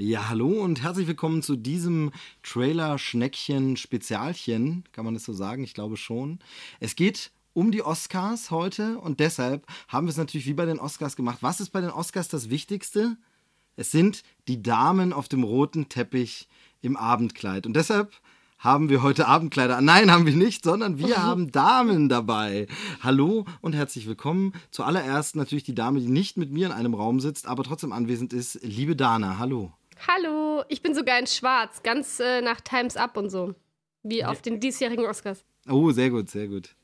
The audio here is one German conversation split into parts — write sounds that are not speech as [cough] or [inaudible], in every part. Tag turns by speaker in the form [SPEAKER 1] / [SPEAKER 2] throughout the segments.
[SPEAKER 1] Ja, hallo und herzlich willkommen zu diesem Trailer-Schneckchen-Spezialchen. Kann man das so sagen? Ich glaube schon. Es geht um die Oscars heute und deshalb haben wir es natürlich wie bei den Oscars gemacht. Was ist bei den Oscars das Wichtigste? Es sind die Damen auf dem roten Teppich im Abendkleid. Und deshalb haben wir heute Abendkleider. an. Nein, haben wir nicht, sondern wir [laughs] haben Damen dabei. Hallo und herzlich willkommen. Zuallererst natürlich die Dame, die nicht mit mir in einem Raum sitzt, aber trotzdem anwesend ist. Liebe Dana, hallo.
[SPEAKER 2] Hallo, ich bin sogar in Schwarz, ganz äh, nach Times Up und so. Wie auf den diesjährigen Oscars.
[SPEAKER 1] Oh, sehr gut, sehr gut.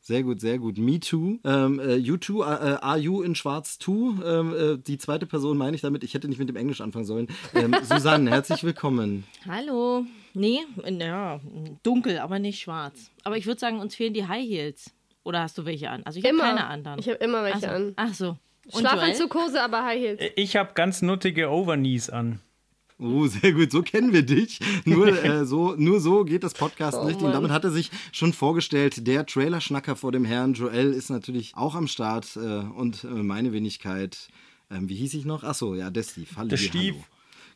[SPEAKER 1] Sehr gut, sehr gut. Me too. Ähm, äh, you too, äh, are you in Schwarz too? Ähm, äh, die zweite Person meine ich damit. Ich hätte nicht mit dem Englisch anfangen sollen. Ähm, [laughs] Susanne, herzlich willkommen.
[SPEAKER 3] Hallo. Nee, ja, dunkel, aber nicht schwarz. Aber ich würde sagen, uns fehlen die High Heels. Oder hast du welche an? Also ich habe
[SPEAKER 2] Immer.
[SPEAKER 3] keine anderen.
[SPEAKER 2] Ich habe immer welche
[SPEAKER 3] Ach so.
[SPEAKER 2] an.
[SPEAKER 3] Ach so. Und
[SPEAKER 2] Schlafanzug, Hose, aber High Heels.
[SPEAKER 4] Ich habe ganz nuttige Overknees an.
[SPEAKER 1] Oh, sehr gut. So kennen wir dich. Nur, [laughs] äh, so, nur so geht das Podcast
[SPEAKER 2] Oh,
[SPEAKER 1] nicht. Und damit hat er sich schon vorgestellt. Der Trailer-Schnacker vor dem Herrn Joel ist natürlich auch am Start. Äh, und äh, meine Wenigkeit, ähm, wie hieß ich noch? Ach so, ja, der Steve. Hallo.
[SPEAKER 4] Der Steve.
[SPEAKER 1] Hallo.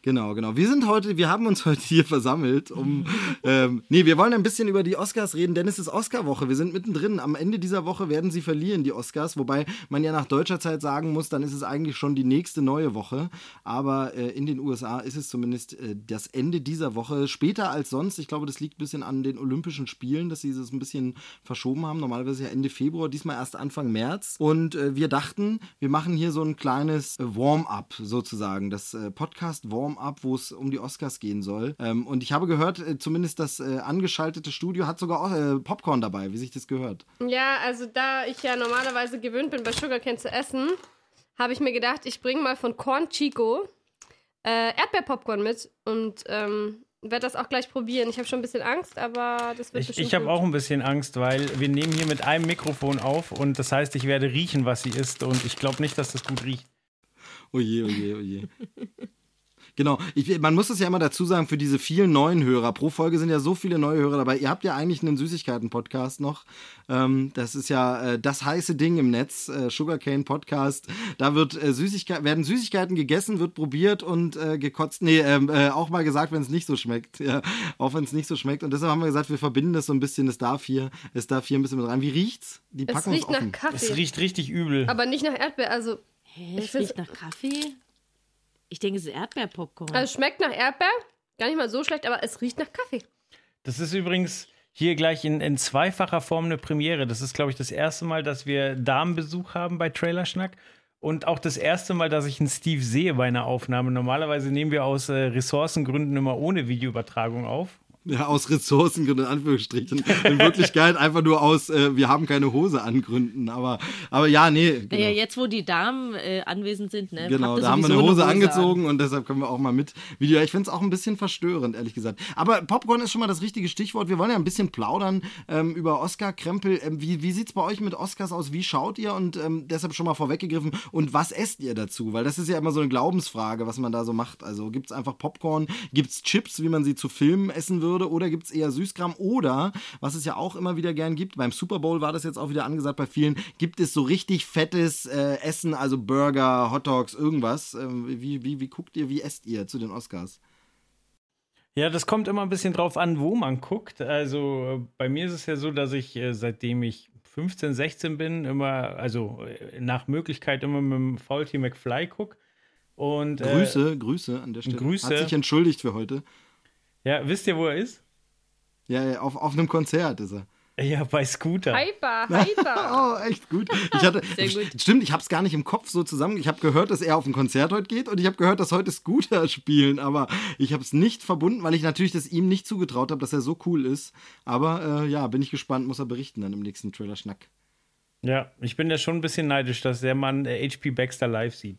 [SPEAKER 1] Genau, genau. Wir sind heute, wir haben uns [laughs] heute hier versammelt, um. ähm, nee, wir wollen ein bisschen über die Oscars reden, denn es ist Oscarwoche. Wir sind mittendrin. Am Ende dieser Woche werden sie verlieren, die Oscars. Wobei man ja nach deutscher Zeit sagen muss, dann ist es eigentlich schon die nächste neue Woche. Aber äh, in den USA ist es zumindest äh, das Ende dieser Woche. Später als sonst. Ich glaube, das liegt ein bisschen an den Olympischen Spielen, dass sie es ein bisschen verschoben haben. Normalerweise ja Ende Februar, diesmal erst Anfang März. Und äh, wir dachten, wir machen hier so ein kleines äh, Warm-up sozusagen. Das äh, Podcast Warm-up, wo es um die Oscars gehen soll. Ähm, und ich habe gehört, äh, zumindest das äh, angeschaltete Studio hat sogar auch, äh, Popcorn dabei, wie sich das gehört.
[SPEAKER 2] Ja, also da ich ja normalerweise gewöhnt bin, bei Sugarcane zu essen, habe ich mir gedacht, ich bringe mal von Corn Chico äh, Erdbeerpopcorn mit und ähm, werde das auch gleich probieren. Ich habe schon ein bisschen Angst, aber das wird
[SPEAKER 4] Ich,
[SPEAKER 2] bestimmt
[SPEAKER 4] ich habe auch ein bisschen Angst, weil wir nehmen hier mit einem Mikrofon auf und das heißt, ich werde riechen, was sie isst und ich glaube nicht, dass das gut riecht.
[SPEAKER 1] Oje, oje, oje. [laughs] Genau, ich, man muss es ja immer dazu sagen, für diese vielen neuen Hörer, pro Folge sind ja so viele neue Hörer dabei. Ihr habt ja eigentlich einen Süßigkeiten-Podcast noch. Ähm, das ist ja äh, das heiße Ding im Netz, äh, Sugarcane Podcast. Da wird äh, Süßigkeit, werden Süßigkeiten gegessen, wird probiert und äh, gekotzt. Nee, ähm, äh, auch mal gesagt, wenn es nicht so schmeckt. Ja, auch wenn es nicht so schmeckt. Und deshalb haben wir gesagt, wir verbinden das so ein bisschen. Es darf hier, es darf hier ein bisschen mit rein. Wie riecht's? Die
[SPEAKER 2] Es
[SPEAKER 1] Packung ist
[SPEAKER 2] riecht nach
[SPEAKER 1] offen.
[SPEAKER 4] Es
[SPEAKER 2] Kaffee,
[SPEAKER 4] riecht richtig übel.
[SPEAKER 2] aber nicht nach Erdbeer. Also,
[SPEAKER 3] es riecht nach Kaffee? Ich denke, es ist Erdbeerpopcorn.
[SPEAKER 2] also es schmeckt nach Erdbeer. Gar nicht mal so schlecht, aber es riecht nach Kaffee.
[SPEAKER 4] Das ist übrigens hier gleich in, in zweifacher Form eine Premiere. Das ist, glaube ich, das erste Mal, dass wir Damenbesuch haben bei Trailerschnack. Und auch das erste Mal, dass ich einen Steve sehe bei einer Aufnahme. Normalerweise nehmen wir aus äh, Ressourcengründen immer ohne Videoübertragung auf.
[SPEAKER 1] Ja, aus Ressourcengründen, in Anführungsstrichen. In Wirklichkeit einfach nur aus, äh, wir haben keine Hose an Gründen. Aber, aber ja, nee. Genau,
[SPEAKER 3] Naja, jetzt, wo die Damen äh, anwesend sind, ne?
[SPEAKER 1] genau da haben wir eine Hose,
[SPEAKER 3] an.
[SPEAKER 1] angezogen und deshalb können wir auch mal mit Video. Ich finde es auch ein bisschen verstörend, ehrlich gesagt. Aber Popcorn ist schon mal das richtige Stichwort. Wir wollen ja ein bisschen plaudern ähm, über Oscar-Krempel. Ähm, wie wie sieht es bei euch mit Oscars aus? Wie schaut ihr? Und ähm, deshalb schon mal vorweggegriffen. Und was esst ihr dazu? Weil das ist ja immer so eine Glaubensfrage, was man da so macht. Also gibt es einfach Popcorn? Gibt es Chips, wie man sie zu Filmen essen würde? Oder gibt es eher Süßkram? Oder, was es ja auch immer wieder gern gibt, beim Super Bowl war das jetzt auch wieder angesagt bei vielen, gibt es so richtig fettes äh, Essen, also Burger, Hotdogs, irgendwas. Ähm, wie, wie, wie guckt ihr, wie esst ihr zu den Oscars?
[SPEAKER 4] Ja, das kommt immer ein bisschen drauf an, wo man guckt. Also äh, bei mir ist es ja so, dass ich äh, seitdem ich 15, 16 bin, immer, also äh, nach Möglichkeit immer mit dem Faulty McFly gucke. Und, äh,
[SPEAKER 1] Grüße, Grüße an der Stelle.
[SPEAKER 4] Grüße.
[SPEAKER 1] Hat sich entschuldigt für heute.
[SPEAKER 4] Ja, wisst ihr, wo er ist?
[SPEAKER 1] Ja, ja, auf, auf einem Konzert ist er.
[SPEAKER 4] Ja, bei Scooter.
[SPEAKER 2] Hyper, [laughs] hyper.
[SPEAKER 1] Oh, echt gut. Ich hatte, [laughs]
[SPEAKER 3] Sehr gut.
[SPEAKER 1] Stimmt, ich habe es gar nicht im Kopf so zusammen. Ich habe gehört, dass er auf ein Konzert heute geht und ich habe gehört, dass heute Scooter [laughs] spielen, aber ich habe es nicht verbunden, weil ich natürlich das ihm nicht zugetraut habe, dass er so cool ist. Aber äh, ja, bin ich gespannt, muss er berichten dann im nächsten Trailer-Schnack.
[SPEAKER 4] Ja, ich bin ja schon ein bisschen neidisch, dass der Mann äh, HP Baxter live sieht.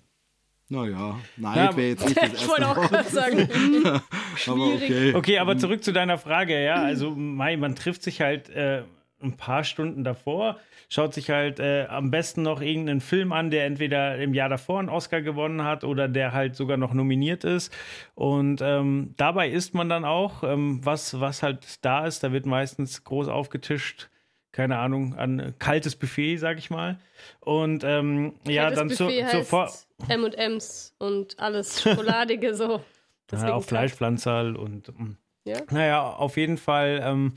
[SPEAKER 1] Naja, Neid
[SPEAKER 4] Ja,
[SPEAKER 1] wäre jetzt nicht [laughs] das
[SPEAKER 2] Ich wollte auch gerade sagen, [laughs]
[SPEAKER 1] Aber okay.
[SPEAKER 4] Okay, aber zurück zu deiner Frage, ja. Also, Mai, man trifft sich halt äh, ein paar Stunden davor, schaut sich halt äh, am besten noch irgendeinen Film an, der entweder im Jahr davor einen Oscar gewonnen hat oder der halt sogar noch nominiert ist. Und ähm, dabei isst man dann auch, ähm, was, was halt da ist. Da wird meistens groß aufgetischt. Keine Ahnung, an kaltes Buffet, sag ich mal. Und ähm, ja, dann
[SPEAKER 2] heißt M&M's und alles Schokoladige so. [laughs]
[SPEAKER 4] Ja,
[SPEAKER 2] Deswegen
[SPEAKER 4] auch Fleischpflanzerl und mm.
[SPEAKER 2] Ja.
[SPEAKER 4] naja, auf jeden Fall ähm,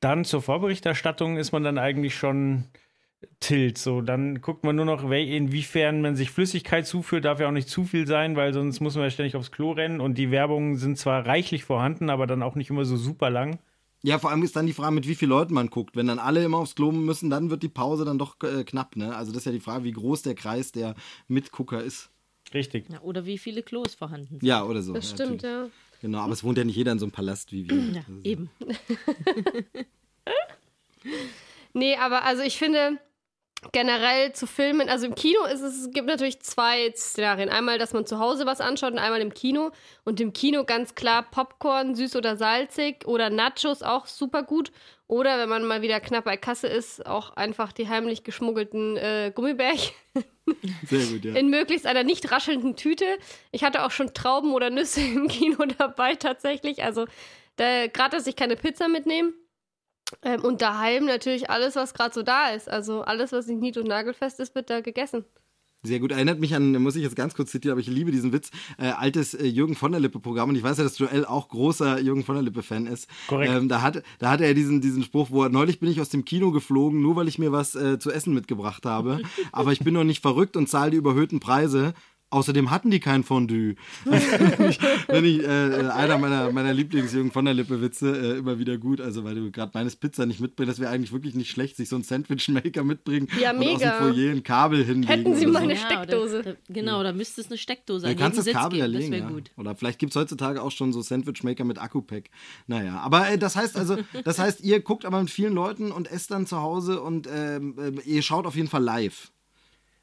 [SPEAKER 4] dann zur Vorberichterstattung ist man dann eigentlich schon tilt. So, dann guckt man nur noch, inwiefern man sich Flüssigkeit zuführt, darf ja auch nicht zu viel sein, weil sonst muss man ja ständig aufs Klo rennen und die Werbungen sind zwar reichlich vorhanden, aber dann auch nicht immer so super lang.
[SPEAKER 1] Ja, vor allem ist dann die Frage, mit wie vielen Leuten man guckt. Wenn dann alle immer aufs Klo müssen, dann wird die Pause dann doch äh, knapp, ne? Also das ist ja die Frage, wie groß der Kreis der Mitgucker ist.
[SPEAKER 4] Richtig.
[SPEAKER 3] Ja, oder wie viele Klos vorhanden sind.
[SPEAKER 1] Ja, oder so.
[SPEAKER 2] Das
[SPEAKER 1] ja,
[SPEAKER 2] stimmt,
[SPEAKER 1] natürlich.
[SPEAKER 2] ja.
[SPEAKER 1] Genau, aber es wohnt ja nicht jeder in so einem Palast wie wir.
[SPEAKER 3] Ja, eben. [laughs]
[SPEAKER 2] Nee, aber also ich finde generell zu filmen, also im Kino ist es, es gibt natürlich zwei Szenarien. Einmal, dass man zu Hause was anschaut und einmal im Kino. Und im Kino ganz klar Popcorn, süß oder salzig oder Nachos auch super gut. Oder wenn man mal wieder knapp bei Kasse ist, auch einfach die heimlich geschmuggelten äh, Gummibärchen [laughs]
[SPEAKER 1] Sehr gut, ja.
[SPEAKER 2] in möglichst einer nicht raschelnden Tüte. Ich hatte auch schon Trauben oder Nüsse [laughs] im Kino dabei tatsächlich. Also da, gerade, dass ich keine Pizza mitnehme. Ähm, und daheim natürlich alles, was gerade so da ist. Also alles, was nicht nied- und nagelfest ist, wird da gegessen.
[SPEAKER 1] Sehr gut. Erinnert mich an, muss ich jetzt ganz kurz zitieren, aber ich liebe diesen Witz, äh, altes äh, Jürgen von der Lippe-Programm. Und ich weiß ja, dass Joel auch großer Jürgen von der Lippe-Fan ist.
[SPEAKER 4] Korrekt.
[SPEAKER 1] Ähm, da, hat, da hatte er diesen, diesen Spruch, wo er, neulich bin ich aus dem Kino geflogen, nur weil ich mir was äh, zu essen mitgebracht habe. aber ich bin noch nicht verrückt und zahle die überhöhten Preise. Außerdem hatten die kein Fondue. [laughs] wenn ich, wenn ich äh, einer meiner, meiner Lieblings-Jürgen von der Lippe-Witze äh, immer wieder gut. Also, weil du gerade meines Pizza nicht mitbringst, das wäre eigentlich wirklich nicht schlecht, sich so einen Sandwich-Maker mitbringen
[SPEAKER 2] Ja,
[SPEAKER 1] und aus dem
[SPEAKER 2] mega.
[SPEAKER 1] Foyer ein Kabel hinlegen.
[SPEAKER 2] Hätten Sie
[SPEAKER 1] oder
[SPEAKER 2] mal
[SPEAKER 1] so.
[SPEAKER 2] eine
[SPEAKER 3] Ja,
[SPEAKER 2] Steckdose.
[SPEAKER 3] Oder, da, genau, da müsste es eine Steckdose
[SPEAKER 1] Du
[SPEAKER 3] an
[SPEAKER 1] kannst das Kabel ja
[SPEAKER 3] geben. Das
[SPEAKER 1] legen,
[SPEAKER 3] wäre
[SPEAKER 1] ja.
[SPEAKER 3] gut.
[SPEAKER 1] Oder vielleicht gibt es heutzutage auch schon so Sandwich-Maker mit Akku-Pack. Naja, aber äh, das heißt also, [laughs] das heißt, ihr guckt aber mit vielen Leuten und esst dann zu Hause und ähm, äh, ihr schaut auf jeden Fall live.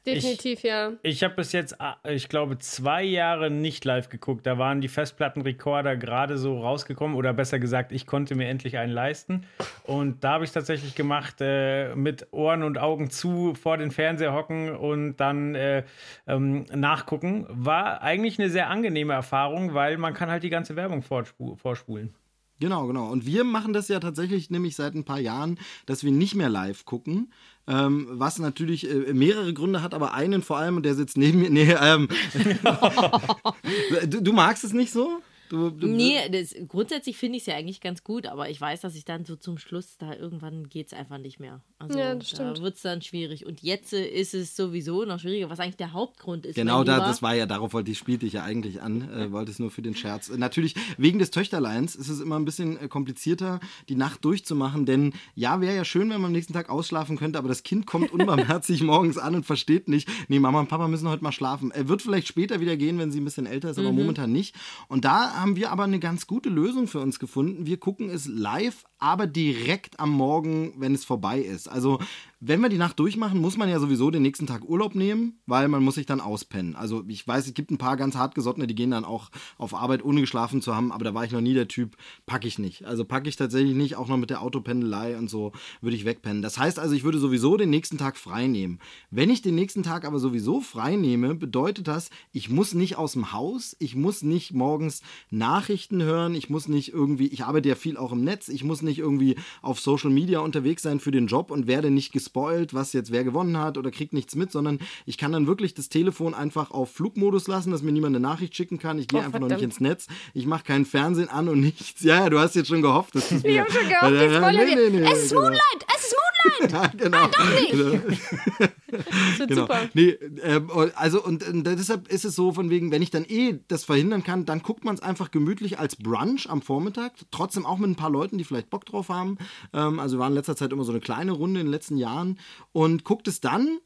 [SPEAKER 2] Definitiv, ja.
[SPEAKER 4] Ich habe bis jetzt, ah, ich glaube, zwei Jahre nicht live geguckt. Da waren die Festplattenrekorder gerade so rausgekommen oder besser gesagt, ich konnte mir endlich einen leisten. Und da habe ich tatsächlich gemacht, äh, mit Ohren und Augen zu vor den Fernseher hocken und dann äh, ähm, nachgucken. War eigentlich eine sehr angenehme Erfahrung, weil man kann halt die ganze Werbung vorspu vorspulen.
[SPEAKER 1] Genau, genau. Und wir machen das ja tatsächlich nämlich seit ein paar Jahren, dass wir nicht mehr live gucken. Ähm, was natürlich äh, mehrere Gründe hat, aber einen vor allem, und der sitzt neben mir. Nee, ähm, [laughs] [laughs] du, du magst es nicht so? Du, du,
[SPEAKER 3] Nee, das, grundsätzlich finde ich es ja eigentlich ganz gut, aber ich weiß, dass ich dann so zum Schluss da irgendwann geht es einfach nicht mehr. Also
[SPEAKER 2] Ja, das
[SPEAKER 3] da wird es dann schwierig. Und jetzt äh, ist es sowieso noch schwieriger, was eigentlich der Hauptgrund ist.
[SPEAKER 1] Genau, da, das war ja, darauf wollte ich, spielte ich ja eigentlich an, äh, wollte es nur für den Scherz. Äh, natürlich, wegen des Töchterleins ist es immer ein bisschen äh, komplizierter, die Nacht durchzumachen, denn ja, wäre ja schön, wenn man am nächsten Tag ausschlafen könnte, aber das Kind kommt unbarmherzig [laughs] morgens an und versteht nicht, nee, Mama und Papa müssen heute mal schlafen. Er wird vielleicht später wieder gehen, wenn sie ein bisschen älter ist, aber momentan nicht. Und da haben wir aber eine ganz gute Lösung für uns gefunden. Wir gucken es live, aber direkt am Morgen, wenn es vorbei ist. Also, wenn wir die Nacht durchmachen, muss man ja sowieso den nächsten Tag Urlaub nehmen, weil man muss sich dann auspennen. Also ich weiß, es gibt ein paar ganz hartgesottene, die gehen dann auch auf Arbeit, ohne geschlafen zu haben, aber da war ich noch nie der Typ, packe ich nicht. Also packe ich tatsächlich nicht, auch noch mit der Autopendelei und so würde ich wegpennen. Das heißt also, ich würde sowieso den nächsten Tag frei nehmen. Wenn ich den nächsten Tag aber sowieso frei nehme, bedeutet das, ich muss nicht aus dem Haus, ich muss nicht morgens Nachrichten hören, ich muss nicht irgendwie, ich arbeite ja viel auch im Netz, ich muss nicht irgendwie auf Social Media unterwegs sein für den Job und werde nicht gespoilt, was jetzt wer gewonnen hat oder kriegt nichts mit, sondern ich kann dann wirklich das Telefon einfach auf Flugmodus lassen, dass mir niemand eine Nachricht schicken kann. Ich gehe
[SPEAKER 2] Oh,
[SPEAKER 1] einfach noch nicht
[SPEAKER 2] verdammt.
[SPEAKER 1] ins Netz. Ich mache keinen Fernsehen an und [laughs] nichts. Ja, ja, du hast jetzt schon gehofft, dass das
[SPEAKER 2] Ich hab schon gehofft, [laughs] die spoilern dir. Es ist
[SPEAKER 1] genau.
[SPEAKER 2] Moonlight! Es ist Moonlight! [laughs]
[SPEAKER 1] Ja, genau.
[SPEAKER 2] Das wird
[SPEAKER 1] Genau.
[SPEAKER 2] super.
[SPEAKER 1] Nee, ähm, also und, äh, deshalb ist es so von wegen, wenn ich dann eh das verhindern kann, dann guckt man es einfach gemütlich als Brunch am Vormittag. Trotzdem auch mit ein paar Leuten, die vielleicht Bock drauf haben. Ähm, also wir waren in letzter Zeit immer so eine kleine Runde in den letzten Jahren und guckt es dann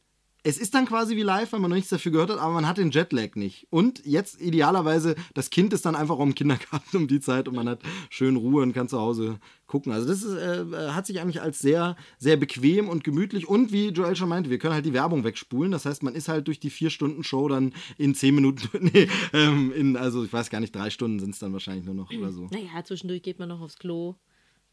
[SPEAKER 1] es ist dann quasi wie live, weil man noch nichts dafür gehört hat, aber man hat den Jetlag nicht. Und jetzt idealerweise, das Kind ist dann einfach auch im Kindergarten um die Zeit und man hat schön Ruhe und kann zu Hause gucken. Also das ist, äh, hat sich eigentlich als sehr, sehr bequem und gemütlich und wie Joel schon meinte, wir können halt die Werbung wegspulen. Das heißt, man ist halt durch die vier Stunden Show dann in zehn Minuten, [laughs] nee, ähm, in, also ich weiß gar nicht, drei Stunden sind es dann wahrscheinlich nur noch oder so.
[SPEAKER 3] Naja, zwischendurch geht man noch aufs Klo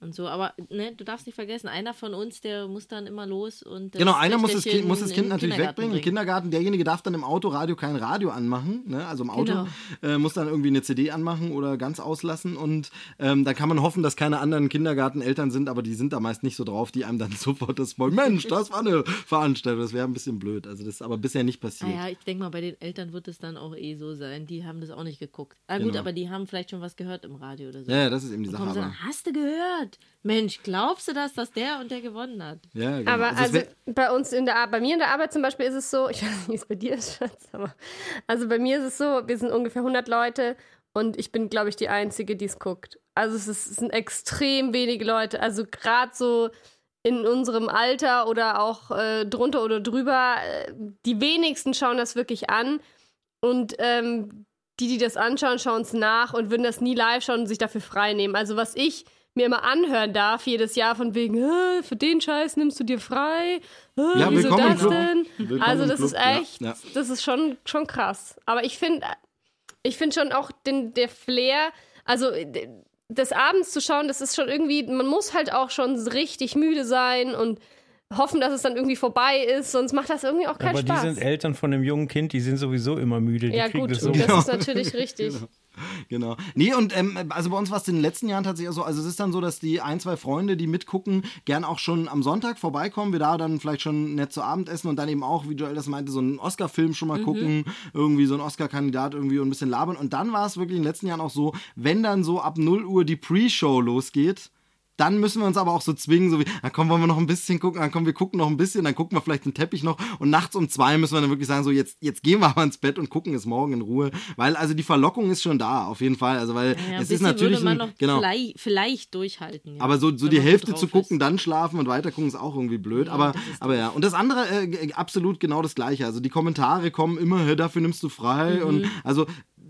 [SPEAKER 3] und so. Aber ne, du darfst nicht vergessen, einer von uns, der muss dann immer los und das
[SPEAKER 1] Genau, einer muss das Kind, muss das
[SPEAKER 3] in
[SPEAKER 1] kind natürlich wegbringen. Im. Kindergarten, derjenige darf dann im Autoradio kein Radio anmachen, ne? also im Auto,
[SPEAKER 3] Genau.
[SPEAKER 1] äh, muss dann irgendwie eine CD anmachen oder ganz auslassen und ähm, dann kann man hoffen, dass keine anderen Kindergarteneltern sind, aber die sind da meist nicht so drauf, die einem dann [laughs] sofort das wollen. Mensch, das war eine Veranstaltung, das wäre ein bisschen blöd. Also das ist aber bisher nicht passiert.
[SPEAKER 3] Naja, ich denke mal, bei den Eltern wird es dann auch eh so sein. Die haben das auch nicht geguckt. Ah, gut,
[SPEAKER 1] Genau.
[SPEAKER 3] aber die haben vielleicht schon was gehört im Radio oder so.
[SPEAKER 1] Ja, ja, das ist eben die
[SPEAKER 3] Und
[SPEAKER 1] Sache.
[SPEAKER 3] dann, hast du gehört? Mensch, glaubst du das, dass der und der gewonnen hat?
[SPEAKER 1] ja, genau.
[SPEAKER 2] Aber also
[SPEAKER 1] wär-
[SPEAKER 2] bei uns in der Arbeit, bei mir in der Arbeit zum Beispiel ist es so, ich [laughs] weiß nicht, wie es bei dir ist, Schatz, aber also bei mir ist es so, wir sind ungefähr 100 Leute und ich bin, glaube ich, die Einzige, die es guckt. Also es, ist, es sind extrem wenige Leute, also gerade so in unserem Alter oder auch äh, drunter oder drüber, äh, die wenigsten schauen das wirklich an und ähm, die, die das anschauen, schauen es nach und würden das nie live schauen und sich dafür frei nehmen. Also was ich mir immer anhören darf, jedes Jahr von wegen, "Hä, für den Scheiß nimmst du dir frei.
[SPEAKER 1] Ja,
[SPEAKER 2] wieso das denn?
[SPEAKER 1] Willkommen
[SPEAKER 2] also das ist
[SPEAKER 1] ja,
[SPEAKER 2] echt,
[SPEAKER 1] ja.
[SPEAKER 2] das ist schon, schon krass. Aber ich finde, ich finde schon auch den, der Flair, also des Abends zu schauen, das ist schon irgendwie, man muss halt auch schon richtig müde sein und hoffen, dass es dann irgendwie vorbei ist, sonst macht das irgendwie auch keinen
[SPEAKER 4] Aber
[SPEAKER 2] Spaß.
[SPEAKER 4] die sind Eltern von einem jungen Kind, die sind sowieso immer müde. Die
[SPEAKER 2] ja gut,
[SPEAKER 4] das so.
[SPEAKER 2] das ist natürlich [laughs] richtig.
[SPEAKER 1] Genau. Nee, und ähm, also bei uns war es in den letzten Jahren tatsächlich auch so, also es ist dann so, dass die ein, zwei Freunde, die mitgucken, gern auch schon am Sonntag vorbeikommen, wir da dann vielleicht schon nett zu Abend essen und dann eben auch, wie Joel das meinte, so einen Oscar-Film schon mal gucken, irgendwie so einen Oscar-Kandidat irgendwie und ein bisschen labern. Und dann war es wirklich in den letzten Jahren auch so, wenn dann so ab 0 Uhr die Pre-Show losgeht, dann müssen wir uns aber auch so zwingen, so wie, na komm, wollen wir noch ein bisschen gucken, dann komm, wir gucken noch ein bisschen, dann gucken wir vielleicht den Teppich noch und nachts um zwei müssen wir dann wirklich sagen, so jetzt, jetzt gehen wir aber ins Bett und gucken es morgen in Ruhe, weil also die Verlockung ist schon da, auf jeden Fall, also weil
[SPEAKER 3] Ja, ein
[SPEAKER 1] es ist natürlich,
[SPEAKER 3] würde man
[SPEAKER 1] ein,
[SPEAKER 3] noch
[SPEAKER 1] genau,
[SPEAKER 3] vielleicht, vielleicht durchhalten. Ja,
[SPEAKER 1] aber so, so die Hälfte
[SPEAKER 3] drauf
[SPEAKER 1] zu gucken,
[SPEAKER 3] ist.
[SPEAKER 1] dann schlafen und weiter gucken ist auch irgendwie blöd. aber, aber ja. Und das andere, äh, absolut genau das Gleiche. Also die Kommentare kommen immer, "Hä, dafür nimmst du frei.
[SPEAKER 3] Mhm.
[SPEAKER 1] Und also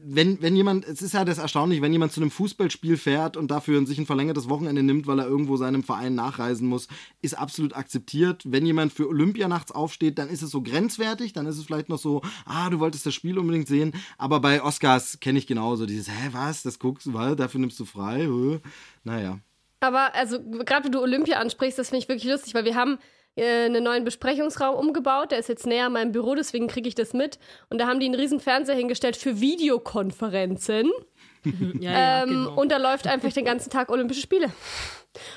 [SPEAKER 1] wenn, wenn jemand, es ist ja das erstaunlich, wenn jemand zu einem Fußballspiel fährt und dafür sich ein verlängertes Wochenende nimmt, weil er irgendwo seinem Verein nachreisen muss, ist absolut akzeptiert. Wenn jemand für Olympia nachts aufsteht, dann ist es so grenzwertig, dann ist es vielleicht noch so, ah, du wolltest das Spiel unbedingt sehen. Aber bei Oscars kenne ich genauso dieses, hä, was, das guckst du, weil dafür nimmst du frei. Hä? Naja.
[SPEAKER 2] Aber also gerade wenn du Olympia ansprichst, das finde ich wirklich lustig, weil wir haben äh, einen neuen Besprechungsraum umgebaut. Der ist jetzt näher an meinem Büro, deswegen kriege ich das mit. Und da haben die einen riesen Fernseher hingestellt für Videokonferenzen. [laughs]
[SPEAKER 3] Ja, ja,
[SPEAKER 2] ähm,
[SPEAKER 3] genau.
[SPEAKER 2] Und da läuft einfach den ganzen Tag Olympische Spiele.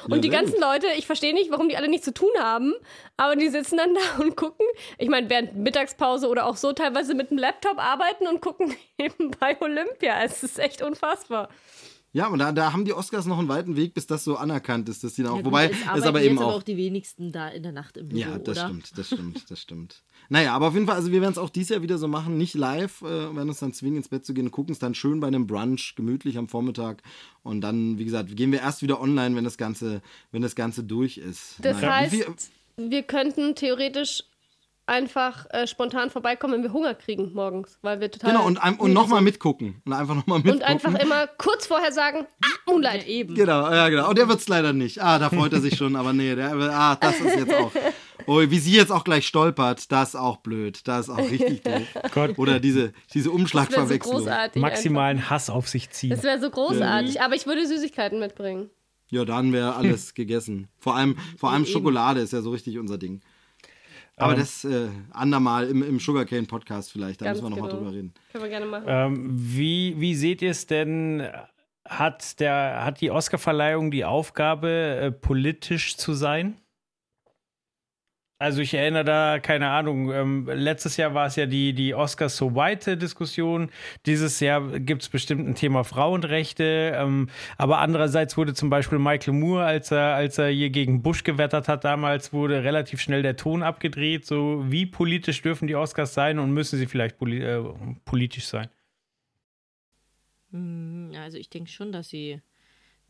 [SPEAKER 2] Und
[SPEAKER 1] Ja,
[SPEAKER 2] die ganzen Leute, ich verstehe nicht, warum die alle nichts zu tun haben, aber die sitzen dann [laughs] da und gucken. Ich meine, während Mittagspause oder auch so teilweise mit dem Laptop arbeiten und gucken [laughs] eben bei Olympia. Es ist echt unfassbar.
[SPEAKER 1] Ja, und da, da haben die Oscars noch einen weiten Weg, bis das so anerkannt ist, dass die da auch.
[SPEAKER 3] Ja, gut,
[SPEAKER 1] wobei,
[SPEAKER 3] es
[SPEAKER 1] aber eben
[SPEAKER 3] jetzt
[SPEAKER 1] auch.
[SPEAKER 3] aber auch die wenigsten da in der Nacht im Büro,
[SPEAKER 1] ja, das
[SPEAKER 3] oder?
[SPEAKER 1] stimmt, das [laughs] stimmt, das stimmt. Naja, aber auf jeden Fall, also wir werden es auch dieses Jahr wieder so machen, nicht live, äh, werden uns dann zwingen, ins Bett zu gehen und gucken es dann schön bei einem Brunch, gemütlich am Vormittag. Und dann, wie gesagt, gehen wir erst wieder online, wenn das Ganze, wenn das Ganze durch ist.
[SPEAKER 2] Das
[SPEAKER 1] Naja,
[SPEAKER 2] heißt, wir könnten theoretisch einfach äh, spontan vorbeikommen, wenn wir Hunger kriegen morgens, weil wir total.
[SPEAKER 1] Genau, und, ein- und nochmal mitgucken. Und einfach nochmal mitgucken.
[SPEAKER 2] Und einfach immer kurz vorher sagen, ah, Moonlight.
[SPEAKER 3] Ja, eben.
[SPEAKER 1] Genau, ja, genau. Und der wird's leider nicht. Ah, da freut er sich schon, aber nee, der, ah, das ist jetzt auch. Oh, wie sie jetzt auch gleich stolpert, das ist auch blöd. Das ist auch richtig doof.
[SPEAKER 4] Gott,
[SPEAKER 1] Oder diese, diese
[SPEAKER 2] Das wäre so
[SPEAKER 1] Umschlagverwechslung.
[SPEAKER 2] großartig.
[SPEAKER 4] maximalen Hass auf sich ziehen.
[SPEAKER 2] Das wäre so großartig, aber ich würde Süßigkeiten mitbringen.
[SPEAKER 1] ja, dann wäre alles [laughs] gegessen. Vor allem, vor allem Schokolade ist ja so richtig unser Ding. Aber
[SPEAKER 4] Ähm.
[SPEAKER 1] das äh, andermal im, im Sugarcane Podcast vielleicht, da müssen wir nochmal
[SPEAKER 2] genau.
[SPEAKER 1] drüber reden.
[SPEAKER 2] Können wir gerne machen.
[SPEAKER 4] Ähm, wie, wie seht ihr es denn? Hat, der, hat die Oscarverleihung die Aufgabe, äh, politisch zu sein? Also ich erinnere da, keine Ahnung, ähm, letztes Jahr war es ja die, die Oscars so White-Diskussion. Dieses Jahr gibt es bestimmt ein Thema Frauenrechte. Ähm, aber andererseits wurde zum Beispiel Michael Moore, als er, als er hier gegen Bush gewettert hat damals, wurde relativ schnell der Ton abgedreht. So, wie politisch dürfen die Oscars sein und müssen sie vielleicht poli äh, politisch sein?
[SPEAKER 3] Hm, Also ich denke schon, dass sie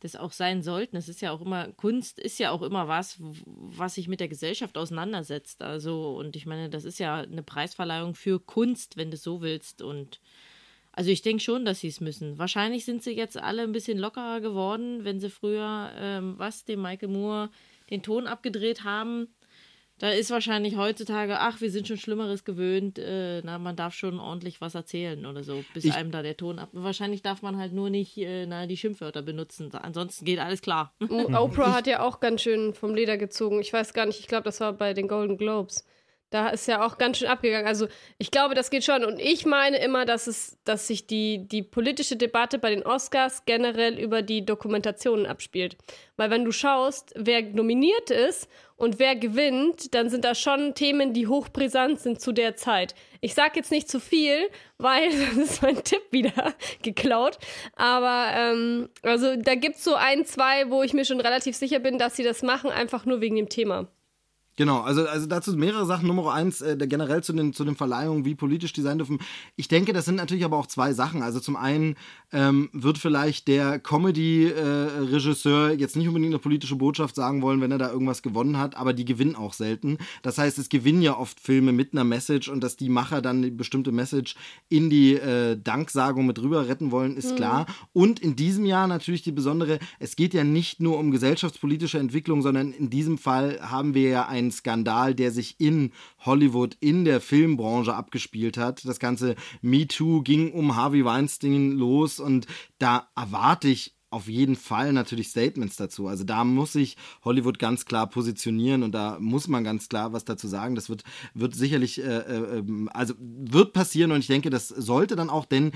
[SPEAKER 3] das auch sein sollten. Es ist ja auch immer, Kunst ist ja auch immer was, was sich mit der Gesellschaft auseinandersetzt. Also, und ich meine, das ist ja eine Preisverleihung für Kunst, wenn du es so willst. Und also ich denke schon, dass sie es müssen. Wahrscheinlich sind sie jetzt alle ein bisschen lockerer geworden, wenn sie früher, ähm, was, dem Michael Moore den Ton abgedreht haben. Da ist wahrscheinlich heutzutage, ach, wir sind schon Schlimmeres gewöhnt, äh, na, man darf schon ordentlich was erzählen oder so, bis
[SPEAKER 1] Ich-
[SPEAKER 3] einem da der Ton ab. Wahrscheinlich darf man halt nur nicht äh, na, die Schimpfwörter benutzen. Ansonsten geht alles klar. [laughs]
[SPEAKER 2] Oprah hat ja auch ganz schön vom Leder gezogen. Ich weiß gar nicht, ich glaube, das war bei den Golden Globes. Da ist ja auch ganz schön abgegangen. Also ich glaube, das geht schon. Und ich meine immer, dass es, dass sich die, die politische Debatte bei den Oscars generell über die Dokumentationen abspielt. Weil wenn du schaust, wer nominiert ist und wer gewinnt, dann sind da schon Themen, die hochbrisant sind zu der Zeit. Ich sage jetzt nicht zu viel, weil [laughs] das ist mein Tipp wieder [laughs] geklaut. Aber ähm, also da gibt es so ein, zwei, wo ich mir schon relativ sicher bin, dass sie das machen, einfach nur wegen dem Thema.
[SPEAKER 1] Genau, also, also dazu mehrere Sachen. Nummer eins, äh, generell zu den, zu den Verleihungen, wie politisch die sein dürfen. Ich denke, das sind natürlich aber auch zwei Sachen. Also zum einen ähm, wird vielleicht der Comedy-Regisseur jetzt nicht unbedingt eine politische Botschaft sagen wollen, wenn er da irgendwas gewonnen hat, aber die gewinnen auch selten. Das heißt, es gewinnen ja oft Filme mit einer Message und dass die Macher dann eine bestimmte Message in die äh, Danksagung mit rüber retten wollen, ist klar. Und in diesem Jahr natürlich die besondere, es geht ja nicht nur um gesellschaftspolitische Entwicklung, sondern in diesem Fall haben wir ja einen Skandal, der sich in Hollywood, in der Filmbranche abgespielt hat. Das ganze Me Too ging um Harvey Weinstein los und da erwarte ich auf jeden Fall natürlich Statements dazu. Also da muss sich Hollywood ganz klar positionieren und da muss man ganz klar was dazu sagen. Das wird, wird sicherlich, äh, äh, ähm, also wird passieren und ich denke, das sollte dann auch, denn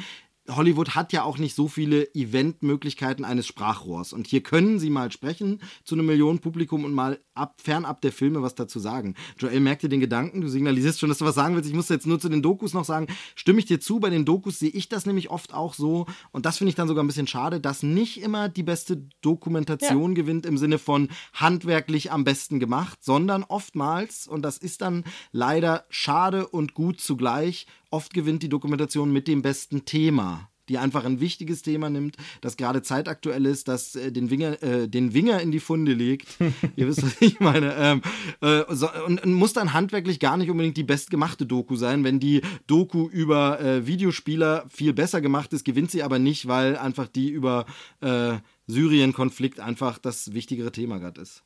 [SPEAKER 1] Hollywood hat ja auch nicht so viele Eventmöglichkeiten eines Sprachrohrs. Und hier können sie mal sprechen zu einem Millionenpublikum und mal ab, fernab der Filme was dazu sagen. Joel, merkt dir den Gedanken? Du signalisierst schon, dass du was sagen willst. Ich muss jetzt nur zu den Dokus noch sagen, stimme ich dir zu, bei den Dokus sehe ich das nämlich oft auch so. Und das finde ich dann sogar ein bisschen schade, dass nicht immer die beste Dokumentation gewinnt im Sinne von handwerklich am besten gemacht, sondern oftmals, und das ist dann leider schade und gut zugleich, oft gewinnt die Dokumentation mit dem besten Thema die einfach ein wichtiges Thema nimmt, das gerade zeitaktuell ist, das äh, den, Winger, äh, den Winger in die Funde legt. [laughs] Ihr wisst, was ich meine. Ähm, äh, so, und, und muss dann handwerklich gar nicht unbedingt die bestgemachte Doku sein. Wenn die Doku über äh, Videospieler viel besser gemacht ist, gewinnt sie aber nicht, weil einfach die über äh, Syrien-Konflikt einfach das wichtigere Thema gerade ist.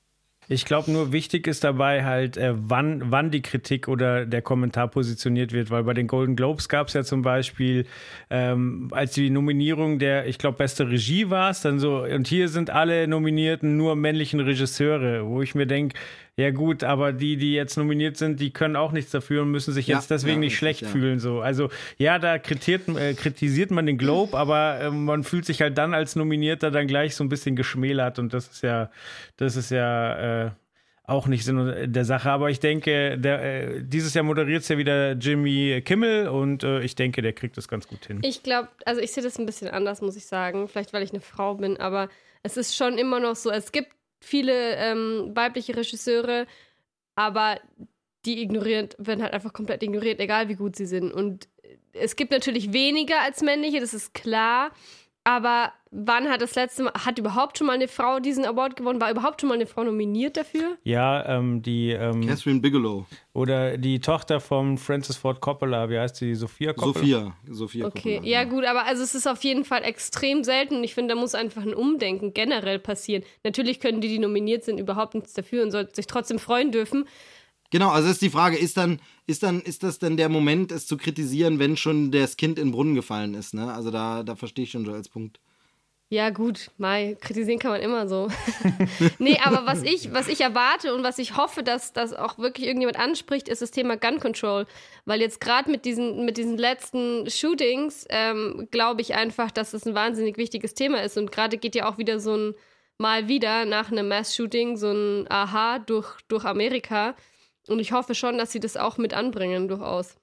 [SPEAKER 4] Ich glaube nur wichtig ist dabei halt, äh, wann, wann die Kritik oder der Kommentar positioniert wird, weil bei den Golden Globes gab es ja zum Beispiel, ähm, als die Nominierung der, ich glaube, beste Regie war es, dann so, und hier sind alle Nominierten nur männlichen Regisseure, wo ich mir denke, ja gut, aber die, die jetzt nominiert sind, die können auch nichts dafür und müssen sich
[SPEAKER 1] Ja,
[SPEAKER 4] jetzt deswegen
[SPEAKER 1] ja,
[SPEAKER 4] nicht schlecht
[SPEAKER 1] ja.
[SPEAKER 4] fühlen. So. Also ja, da kritiert, äh, kritisiert man den Globe, aber äh, man fühlt sich halt dann als Nominierter dann gleich so ein bisschen geschmälert und das ist ja, das ist ja äh, auch nicht Sinn der Sache. Aber ich denke, der, äh, dieses Jahr moderiert es ja wieder Jimmy Kimmel und äh, ich denke, der kriegt das ganz gut hin.
[SPEAKER 2] Ich glaube, also ich sehe das ein bisschen anders, muss ich sagen. Vielleicht, weil ich eine Frau bin, aber es ist schon immer noch so. Es gibt viele ähm, weibliche Regisseure, aber die ignoriert, werden halt einfach komplett ignoriert, egal wie gut sie sind. Und es gibt natürlich weniger als männliche, das ist klar. Aber wann hat das letzte Mal, hat überhaupt schon mal eine Frau diesen Award gewonnen? War überhaupt schon mal eine Frau nominiert dafür?
[SPEAKER 4] Ja, ähm, die ähm,
[SPEAKER 1] Catherine Bigelow.
[SPEAKER 4] oder die Tochter von Francis Ford Coppola, wie heißt sie? Sophia Coppola?
[SPEAKER 1] Sophia. Sophia
[SPEAKER 2] Okay,
[SPEAKER 1] Coppola.
[SPEAKER 2] ja gut, aber also es ist auf jeden Fall extrem selten und ich finde, da muss einfach ein Umdenken generell passieren. Natürlich können die, die nominiert sind, überhaupt nichts dafür und sollten sich trotzdem freuen dürfen.
[SPEAKER 1] Genau, also ist die Frage, ist dann, ist dann, ist das dann der Moment, es zu kritisieren, wenn schon das Kind in den Brunnen gefallen ist, ne? Also da, da verstehe ich schon so als Punkt.
[SPEAKER 2] Ja, gut, Mai, kritisieren kann man immer so. [laughs] nee, aber was ich, was ich erwarte und was ich hoffe, dass das auch wirklich irgendjemand anspricht, ist das Thema Gun Control. Weil jetzt gerade mit diesen, mit diesen letzten Shootings ähm, glaube ich einfach, dass das ein wahnsinnig wichtiges Thema ist. Und gerade geht ja auch wieder so ein Mal wieder nach einem Mass-Shooting, so ein Aha durch, durch Amerika. Und ich hoffe schon, dass sie das auch mit anbringen, durchaus.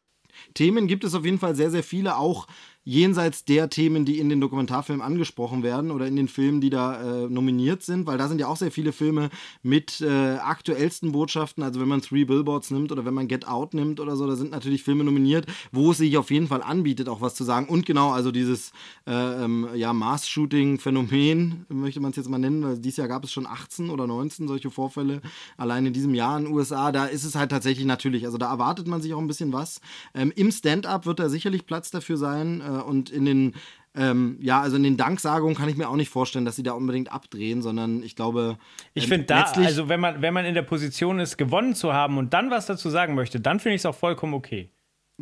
[SPEAKER 1] Themen gibt es auf jeden Fall sehr, sehr viele, auch jenseits der Themen, die in den Dokumentarfilmen angesprochen werden oder in den Filmen, die da äh, nominiert sind, weil da sind ja auch sehr viele Filme mit äh, aktuellsten Botschaften. Also wenn man Three Billboards nimmt oder wenn man Get Out nimmt oder so, da sind natürlich Filme nominiert, wo es sich auf jeden Fall anbietet, auch was zu sagen. Und genau, also dieses äh, ähm, ja, Mass-Shooting-Phänomen, möchte man es jetzt mal nennen, weil dieses Jahr gab es schon 18 oder 19 solche Vorfälle, allein in diesem Jahr in den USA. Da ist es halt tatsächlich natürlich, also da erwartet man sich auch ein bisschen was. Ähm, Im Stand-up wird da sicherlich Platz dafür sein. Äh, und in den ähm, ja, also in den Danksagungen kann ich mir auch nicht vorstellen, dass sie da unbedingt abdrehen, sondern ich glaube.
[SPEAKER 4] Ich
[SPEAKER 1] ähm,
[SPEAKER 4] finde da, also wenn man, wenn man in der Position ist, gewonnen zu haben und dann was dazu sagen möchte, dann finde ich es auch vollkommen okay.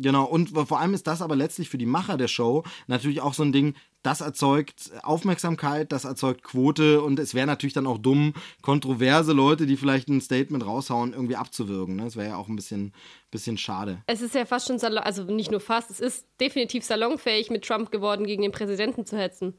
[SPEAKER 1] Genau, und vor allem ist das aber letztlich für die Macher der Show natürlich auch so ein Ding, das erzeugt Aufmerksamkeit, das erzeugt Quote und es wäre natürlich dann auch dumm, kontroverse Leute, die vielleicht ein Statement raushauen, irgendwie abzuwürgen. Ne? Das wäre ja auch ein bisschen, bisschen schade.
[SPEAKER 2] Es ist ja fast schon salon, also nicht nur fast, es ist definitiv salonfähig mit Trump geworden, gegen den Präsidenten zu hetzen.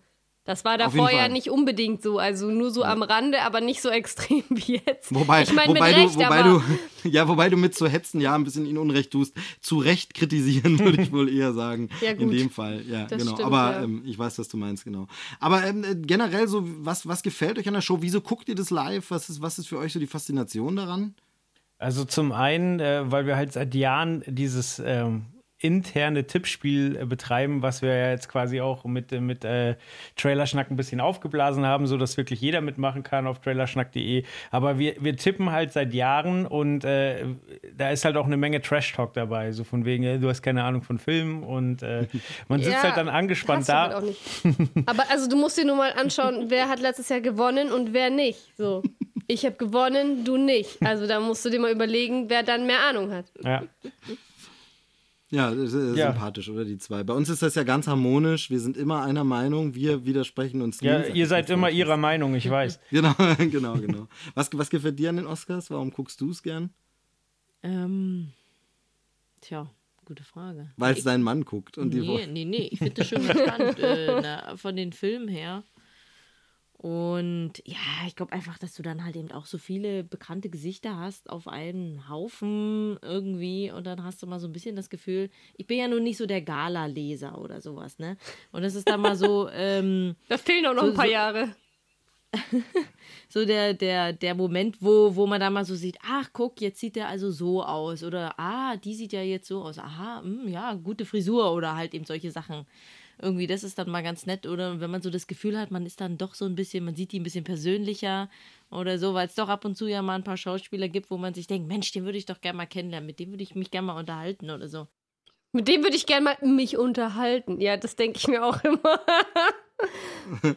[SPEAKER 2] Das war davor ja nicht unbedingt so, also nur so am Rande, aber nicht so [laughs] extrem wie jetzt.
[SPEAKER 1] Wobei,
[SPEAKER 2] ich meine mit
[SPEAKER 1] wobei,
[SPEAKER 2] Recht,
[SPEAKER 1] du, wobei
[SPEAKER 2] aber
[SPEAKER 1] du, ja, wobei du mit zu hetzen ja ein bisschen ihn Unrecht tust. Zu Recht kritisieren, [laughs] würde ich wohl eher sagen.
[SPEAKER 2] Ja,
[SPEAKER 1] In
[SPEAKER 2] gut.
[SPEAKER 1] dem Fall, ja,
[SPEAKER 2] Das
[SPEAKER 1] genau.
[SPEAKER 2] stimmt,
[SPEAKER 1] aber
[SPEAKER 2] ja.
[SPEAKER 1] ähm, ich weiß, was du meinst, genau. Aber ähm, äh, generell so, was, was gefällt euch an der Show? Wieso guckt ihr das live? Was ist, was ist für euch so die Faszination daran?
[SPEAKER 4] Also zum einen, äh, weil wir halt seit Jahren dieses ähm, interne Tippspiel äh, betreiben, was wir ja jetzt quasi auch mit, äh, mit äh, Trailerschnack ein bisschen aufgeblasen haben, so dass wirklich jeder mitmachen kann auf trailerschnack.de. Aber wir, wir tippen halt seit Jahren und äh, da ist halt auch eine Menge Trash-Talk dabei, so von wegen, äh, du hast keine Ahnung von Filmen und man sitzt
[SPEAKER 2] Ja,
[SPEAKER 4] halt dann angespannt da.
[SPEAKER 2] halt auch nicht. Aber also du musst dir nur mal anschauen, [laughs] wer hat letztes Jahr gewonnen und wer nicht. So. Ich habe gewonnen, du nicht. Also da musst du dir mal überlegen, wer dann mehr Ahnung hat.
[SPEAKER 4] Ja.
[SPEAKER 1] Ja, das ist
[SPEAKER 4] Ja.
[SPEAKER 1] sympathisch, oder die zwei. Bei uns ist das ja ganz harmonisch. Wir sind immer einer Meinung. Wir widersprechen uns nie.
[SPEAKER 4] ja, ihr seid immer ihrer Meinung, ich weiß. [laughs]
[SPEAKER 1] Genau, [laughs] genau, genau. Was, was gefällt dir an den Oscars? Warum guckst du es gern?
[SPEAKER 3] Ähm, tja, gute Frage.
[SPEAKER 1] Weil es dein Mann guckt und die
[SPEAKER 3] Nee,
[SPEAKER 1] wollen.
[SPEAKER 3] nee, nee, ich finde das schon [laughs] spannend äh, na, von den Filmen her. Und ja, ich glaube einfach, dass du dann halt eben auch so viele bekannte Gesichter hast auf einen Haufen irgendwie und dann hast du mal so ein bisschen das Gefühl, ich bin ja nun nicht so der Gala-Leser oder sowas, ne? Und das ist dann mal so, [laughs] ähm,
[SPEAKER 2] Da fehlen auch noch
[SPEAKER 3] So-
[SPEAKER 2] ein paar Jahre. [laughs]
[SPEAKER 3] so der, der, der Moment, wo, wo man da mal so sieht, ach guck, jetzt sieht der also so aus oder ah, die sieht ja jetzt so aus, aha, hm, ja, gute Frisur oder halt eben solche Sachen. Irgendwie, das ist dann mal ganz nett oder wenn man so das Gefühl hat, man ist dann doch so ein bisschen, man sieht die ein bisschen persönlicher oder so, weil es doch ab und zu ja mal ein paar Schauspieler gibt, wo man sich denkt, Mensch, den würde ich doch gerne mal kennenlernen, mit dem würde ich mich gerne mal unterhalten oder so.
[SPEAKER 2] Mit dem würde ich gerne mal mich unterhalten. Ja, das denke ich mir auch immer. [laughs]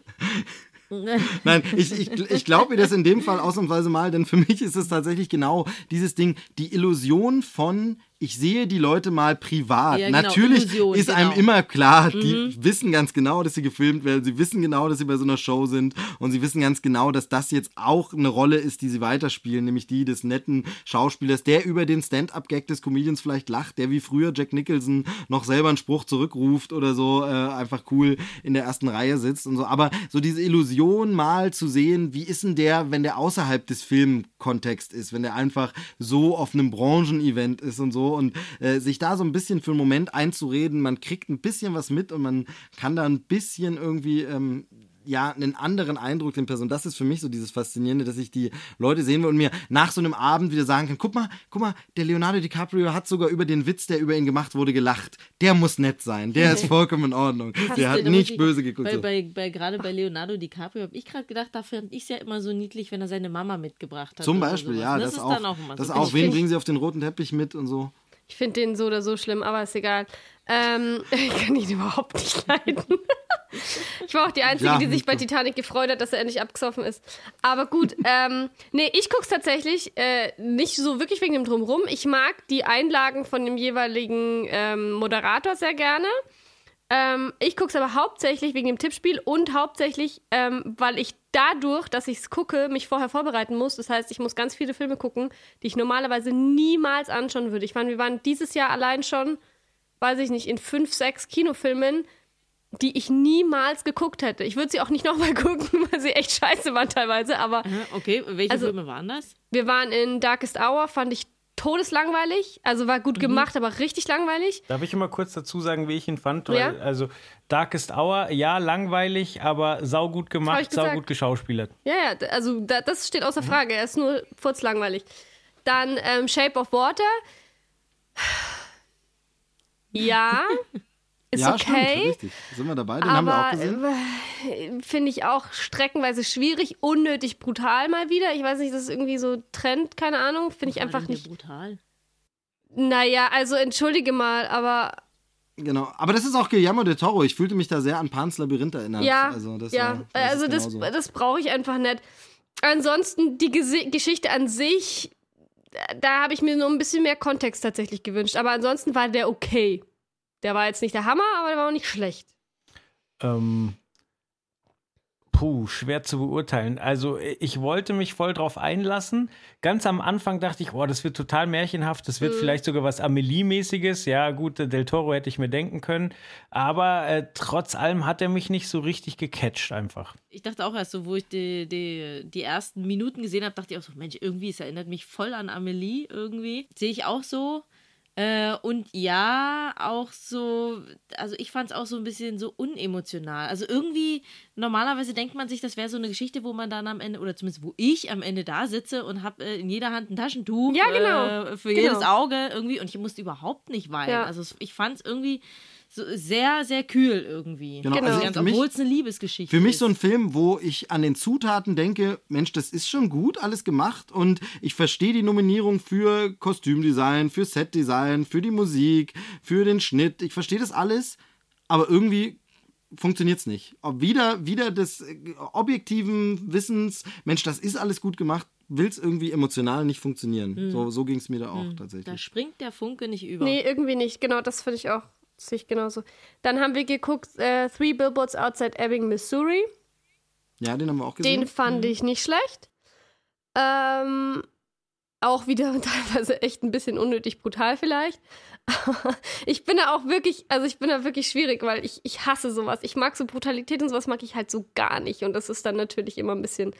[SPEAKER 1] Nein, ich, ich, ich glaube mir das in dem Fall ausnahmsweise mal, denn für mich ist es tatsächlich genau dieses Ding, die Illusion von, ich sehe die Leute mal privat.
[SPEAKER 3] Ja, genau,
[SPEAKER 1] Natürlich
[SPEAKER 3] Illusion,
[SPEAKER 1] ist einem
[SPEAKER 3] genau.
[SPEAKER 1] immer klar, die wissen ganz genau, dass sie gefilmt werden, sie wissen genau, dass sie bei so einer Show sind und sie wissen ganz genau, dass das jetzt auch eine Rolle ist, die sie weiterspielen, nämlich die des netten Schauspielers, der über den Stand-up-Gag des Comedians vielleicht lacht, der wie früher Jack Nicholson noch selber einen Spruch zurückruft oder so, äh, einfach cool in der ersten Reihe sitzt und so. Aber so diese Illusion mal zu sehen, wie ist denn der, wenn der außerhalb des Filmkontexts ist, wenn der einfach so auf einem Branchenevent ist und so und äh, sich da so ein bisschen für einen Moment einzureden, man kriegt ein bisschen was mit und man kann da ein bisschen irgendwie ähm, ja, einen anderen Eindruck den Personen. Das ist für mich so dieses Faszinierende, dass ich die Leute sehen will und mir nach so einem Abend wieder sagen kann, guck mal, guck mal, der Leonardo DiCaprio hat sogar über den Witz, der über ihn gemacht wurde, gelacht. Der muss nett sein. Der ist [laughs] vollkommen in Ordnung. Der hat nicht
[SPEAKER 3] ich-
[SPEAKER 1] böse geguckt.
[SPEAKER 3] Bei, bei, bei, gerade bei Leonardo DiCaprio habe ich gerade gedacht, da fand ich es ja immer so niedlich, wenn er seine Mama mitgebracht hat.
[SPEAKER 1] Zum Beispiel,
[SPEAKER 3] sowas.
[SPEAKER 1] ja,
[SPEAKER 3] Und
[SPEAKER 1] das,
[SPEAKER 3] ist
[SPEAKER 1] auch.
[SPEAKER 3] dann auch immer
[SPEAKER 1] das
[SPEAKER 3] so.
[SPEAKER 1] auch. Wen bringen sie auf den roten Teppich mit und so?
[SPEAKER 2] Ich finde den so oder so schlimm, aber ist egal. Ähm, [laughs] ich kann ihn überhaupt nicht leiden. ich war auch die Einzige,
[SPEAKER 1] Ja,
[SPEAKER 2] die sich bei Titanic gefreut hat, dass er endlich abgesoffen ist. Aber gut, [laughs] ähm, nee, ich guck's tatsächlich äh, nicht so wirklich wegen dem Drumrum. Ich mag die Einlagen von dem jeweiligen ähm, Moderator sehr gerne. Ähm, ich gucke es aber hauptsächlich wegen dem Tippspiel und hauptsächlich, ähm, weil ich dadurch, dass ich es gucke, mich vorher vorbereiten muss. Das heißt, ich muss ganz viele Filme gucken, die ich normalerweise niemals anschauen würde. Ich meine, wir waren dieses Jahr allein schon, weiß ich nicht, in fünf, sechs Kinofilmen, die ich niemals geguckt hätte. Ich würde sie auch nicht nochmal [laughs] gucken, weil sie echt scheiße waren teilweise, aber
[SPEAKER 3] Okay, welche
[SPEAKER 2] Also-
[SPEAKER 3] Filme waren das?
[SPEAKER 2] wir waren in Darkest Hour, fand ich todeslangweilig. Also war
[SPEAKER 4] Mhm.
[SPEAKER 2] gut gemacht, aber richtig langweilig.
[SPEAKER 4] Darf ich mal kurz dazu sagen, wie ich ihn fand?
[SPEAKER 2] Ja.
[SPEAKER 4] Weil, Also Darkest Hour, ja, langweilig, aber saugut gemacht, saugut geschauspielert.
[SPEAKER 2] Ja, ja, also da, das steht
[SPEAKER 4] Mhm.
[SPEAKER 2] außer Frage. Er ist nur furzlangweilig. Dann ähm, Shape of Water. Ja, [laughs] ist
[SPEAKER 1] ja, stimmt,
[SPEAKER 2] okay.
[SPEAKER 1] richtig. Sind wir dabei? Den haben wir auch
[SPEAKER 2] aber
[SPEAKER 1] gesehen.
[SPEAKER 2] äh, finde ich auch streckenweise schwierig, unnötig brutal mal wieder. Ich weiß nicht, das ist irgendwie so Trend, keine Ahnung. Finde ich einfach nicht.
[SPEAKER 3] brutal.
[SPEAKER 2] Naja, also entschuldige mal, aber
[SPEAKER 1] Genau. Aber das ist auch Guillermo del Toro. Ich fühlte mich da sehr an Pans Labyrinth erinnert.
[SPEAKER 2] ja,
[SPEAKER 1] also das,
[SPEAKER 2] ja,
[SPEAKER 1] war- das
[SPEAKER 2] also das, das brauche ich einfach nicht. Ansonsten die Gesi Geschichte an sich, da- habe ich mir nur ein bisschen mehr Kontext tatsächlich gewünscht. Aber ansonsten war der okay. Der war jetzt nicht der Hammer, aber der war auch nicht schlecht.
[SPEAKER 4] Ähm, puh, schwer zu beurteilen. Also ich wollte mich voll drauf einlassen. Ganz am Anfang dachte ich, oh, das wird total märchenhaft, das wird
[SPEAKER 2] Mhm.
[SPEAKER 4] vielleicht sogar was Amelie-mäßiges. Ja, gut, äh, Del Toro hätte ich mir denken können. Aber äh, trotz allem hat er mich nicht so richtig gecatcht einfach.
[SPEAKER 3] Ich dachte auch erst so, wo ich die, die, die ersten Minuten gesehen habe, dachte ich auch so, Mensch, irgendwie, es erinnert mich voll an Amelie irgendwie. Sehe ich auch so. Äh, und ja, auch so, also ich fand es auch so ein bisschen so unemotional. Also irgendwie, normalerweise denkt man sich, das wäre so eine Geschichte, wo man dann am Ende, oder zumindest wo ich am Ende da sitze und habe äh, in jeder Hand ein Taschentuch
[SPEAKER 2] Ja, genau.
[SPEAKER 3] äh, für
[SPEAKER 2] Genau.
[SPEAKER 3] jedes Auge irgendwie und ich musste überhaupt nicht weinen.
[SPEAKER 2] Ja.
[SPEAKER 3] Also ich fand es irgendwie so sehr, sehr kühl irgendwie.
[SPEAKER 1] Genau,
[SPEAKER 2] Genau.
[SPEAKER 1] also
[SPEAKER 3] Ganz,
[SPEAKER 1] für mich,
[SPEAKER 3] obwohl es eine Liebesgeschichte
[SPEAKER 1] Für mich
[SPEAKER 3] ist.
[SPEAKER 1] so ein Film, wo ich an den Zutaten denke, Mensch, das ist schon gut alles gemacht und ich verstehe die Nominierung für Kostümdesign, für Setdesign, für die Musik, für den Schnitt. Ich verstehe das alles, aber irgendwie funktioniert es nicht. Ob wieder, wieder des äh, objektiven Wissens, Mensch, das ist alles gut gemacht, will es irgendwie emotional nicht funktionieren. So, so ging es mir da auch
[SPEAKER 3] Da
[SPEAKER 1] tatsächlich.
[SPEAKER 3] springt der Funke nicht über.
[SPEAKER 2] Nee, irgendwie nicht. Genau, das finde ich auch. Sehe ich genauso. Dann haben wir geguckt, äh, Three Billboards Outside Ebbing, Missouri.
[SPEAKER 1] Ja, den haben wir auch gesehen.
[SPEAKER 2] Den fand ich nicht schlecht. Ähm, auch wieder [laughs] teilweise echt ein bisschen unnötig brutal vielleicht. [laughs] ich bin da auch wirklich, also ich bin da wirklich schwierig, weil ich, ich hasse sowas. Ich mag so Brutalität und sowas mag ich halt so gar nicht. Und das ist dann natürlich immer ein bisschen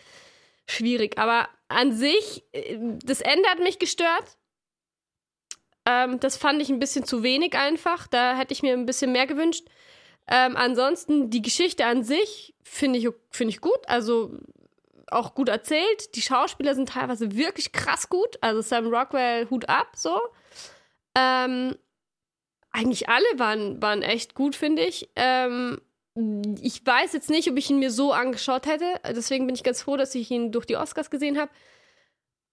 [SPEAKER 2] schwierig. Aber an sich, äh, das Ende hat mich gestört. Ähm, das fand ich ein bisschen zu wenig einfach. Da hätte ich mir ein bisschen mehr gewünscht. Ähm, ansonsten, die Geschichte an sich finde ich, find ich gut. Also auch gut erzählt. Die Schauspieler sind teilweise wirklich krass gut. Also Sam Rockwell, Hut ab, so. Ähm, eigentlich alle waren, waren echt gut, finde ich. Ähm, ich weiß jetzt nicht, ob ich ihn mir so angeschaut hätte. Deswegen bin ich ganz froh, dass ich ihn durch die Oscars gesehen habe.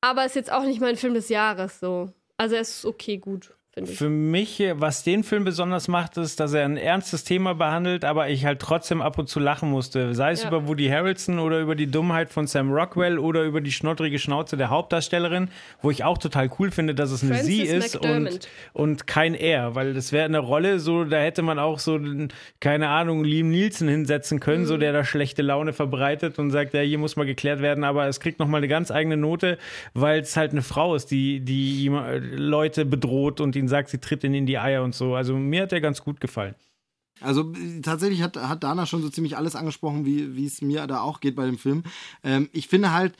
[SPEAKER 2] Aber ist jetzt auch nicht mein Film des Jahres, so. Also er ist okay gut.
[SPEAKER 4] Für mich, was den Film besonders macht, ist, dass er ein ernstes Thema behandelt, aber ich halt trotzdem ab und zu lachen musste. Sei es
[SPEAKER 2] Ja.
[SPEAKER 4] über Woody Harrelson oder über die Dummheit von Sam Rockwell oder über die schnoddrige Schnauze der Hauptdarstellerin, wo ich auch total cool finde, dass es eine
[SPEAKER 2] Frances
[SPEAKER 4] sie ist und,
[SPEAKER 2] McDermott.
[SPEAKER 4] und kein er, weil das wäre eine Rolle, so da hätte man auch so, keine Ahnung, Liam Nielsen hinsetzen können,
[SPEAKER 2] Mhm.
[SPEAKER 4] so der da schlechte Laune verbreitet und sagt, ja, hier muss mal geklärt werden, aber es kriegt nochmal eine ganz eigene Note, weil es halt eine Frau ist, die, die Leute bedroht und ihnen sagt, sie tritt ihnen in die Eier und so. Also mir hat der ganz gut gefallen.
[SPEAKER 1] Also tatsächlich hat, hat Dana schon so ziemlich alles angesprochen, wie es mir da auch geht bei dem Film. Ähm, ich finde halt,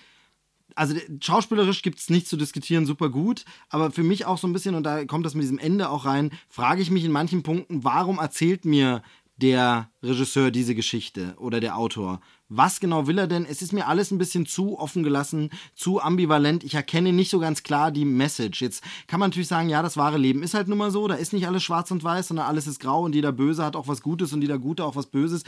[SPEAKER 1] also schauspielerisch gibt es nichts zu diskutieren, super gut, aber für mich auch so ein bisschen, und da kommt das mit diesem Ende auch rein, frage ich mich in manchen Punkten, warum erzählt mir der Regisseur diese Geschichte oder der Autor? Was genau will er denn? Es ist mir alles ein bisschen zu offen gelassen, zu ambivalent. Ich erkenne nicht so ganz klar die Message. Jetzt kann man natürlich sagen, ja, das wahre Leben ist halt nun mal so. Da ist nicht alles schwarz und weiß, sondern alles ist grau und jeder Böse hat auch was Gutes und jeder Gute auch was Böses.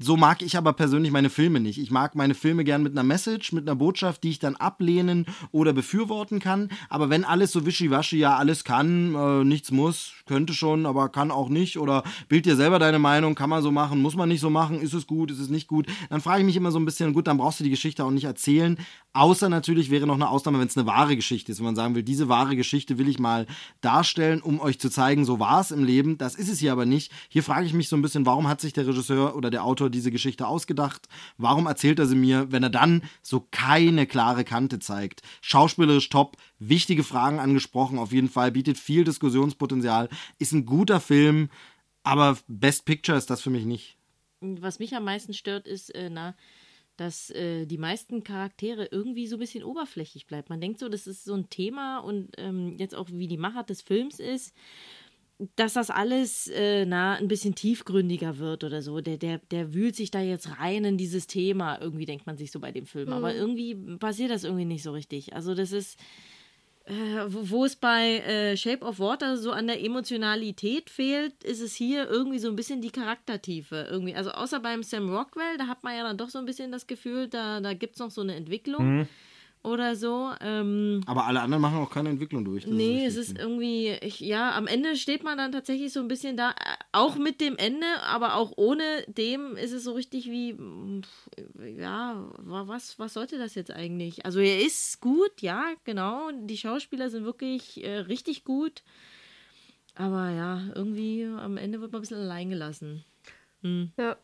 [SPEAKER 1] So mag ich aber persönlich meine Filme nicht. Ich mag meine Filme gern mit einer Message, mit einer Botschaft, die ich dann ablehnen oder befürworten kann. Aber wenn alles so wischiwaschi, ja, alles kann, äh, nichts muss, könnte schon, aber kann auch nicht, oder bild dir selber deine Meinung, kann man so machen, muss man nicht so machen, ist es gut, ist es nicht gut, dann frage ich mich immer so ein bisschen, gut, dann brauchst du die Geschichte auch nicht erzählen. Außer natürlich wäre noch eine Ausnahme, wenn es eine wahre Geschichte ist, wenn man sagen will, diese wahre Geschichte will ich mal darstellen, um euch zu zeigen, so war es im Leben. Das ist es hier aber nicht. Hier frage ich mich so ein bisschen, warum hat sich der Regisseur oder der Autor diese Geschichte ausgedacht? Warum erzählt er sie mir, wenn er dann so keine klare Kante zeigt? Schauspielerisch top, wichtige Fragen angesprochen, auf jeden Fall, bietet viel Diskussionspotenzial, ist ein guter Film, aber Best Picture ist das für mich nicht.
[SPEAKER 3] Was mich am meisten stört, ist, äh, na, dass äh, die meisten Charaktere irgendwie so ein bisschen oberflächlich bleiben. Man denkt so, das ist so ein Thema und ähm, jetzt auch wie die Machart des Films ist, dass das alles äh, na, ein bisschen tiefgründiger wird oder so. Der, der, der wühlt sich da jetzt rein in dieses Thema. Irgendwie denkt man sich so bei dem Film. Aber irgendwie passiert das irgendwie nicht so richtig. Also das ist äh, wo wo es bei äh, Shape of Water so an der Emotionalität fehlt, ist es hier irgendwie so ein bisschen die Charaktertiefe. Irgendwie. Also außer beim Sam Rockwell, da hat man ja dann doch so ein bisschen das Gefühl, da, da gibt es noch so eine Entwicklung oder so. Ähm,
[SPEAKER 1] Aber alle anderen machen auch keine Entwicklung durch. das
[SPEAKER 3] Nee, es
[SPEAKER 1] richtig.
[SPEAKER 3] ist irgendwie, ich, ja, am Ende steht man dann tatsächlich so ein bisschen da, äh, auch mit dem Ende, aber auch ohne dem ist es so richtig wie, ja, wa- was, was sollte das jetzt eigentlich? Also er ist gut, ja, genau, die Schauspieler sind wirklich äh, richtig gut, aber ja, irgendwie am Ende wird man ein bisschen allein gelassen.
[SPEAKER 2] Ja.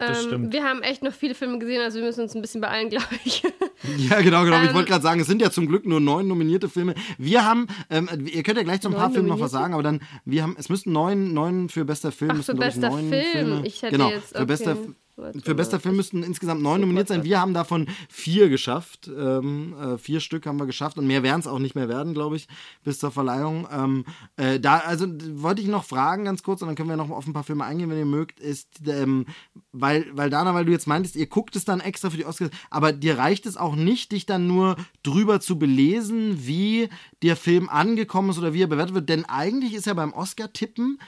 [SPEAKER 2] Ähm, wir haben echt noch viele Filme gesehen, also wir müssen uns ein bisschen beeilen, [laughs] glaube ich. [laughs]
[SPEAKER 1] Ja, genau, genau. ich
[SPEAKER 2] Ähm,
[SPEAKER 1] wollte gerade sagen, es sind ja zum Glück nur neun nominierte Filme. Wir haben, ähm, ihr könnt ja gleich zu ein paar Filmen noch was sagen, aber dann, wir haben, es müssten neun, neun für bester Film,
[SPEAKER 2] Ach, für
[SPEAKER 1] ich,
[SPEAKER 2] bester
[SPEAKER 1] neun
[SPEAKER 2] Film.
[SPEAKER 1] Filme.
[SPEAKER 2] Ich hätte
[SPEAKER 1] genau,
[SPEAKER 2] jetzt,
[SPEAKER 1] für
[SPEAKER 2] okay.
[SPEAKER 1] bester
[SPEAKER 2] Warte
[SPEAKER 1] Für bester. Film müssten insgesamt neun nominiert sein. Wir haben davon vier geschafft. Ähm, äh, vier Stück haben wir geschafft und mehr werden es auch nicht mehr werden, glaube ich, bis zur Verleihung. Ähm, äh, da, also wollte ich noch fragen, ganz kurz, und dann können wir noch auf ein paar Filme eingehen, wenn ihr mögt, ist, ähm, weil, weil Dana, weil du jetzt meintest, ihr guckt es dann extra für die Oscars, aber dir reicht es auch nicht, dich dann nur drüber zu belesen, wie der Film angekommen ist oder wie er bewertet wird, denn eigentlich ist ja beim Oscar-Tippen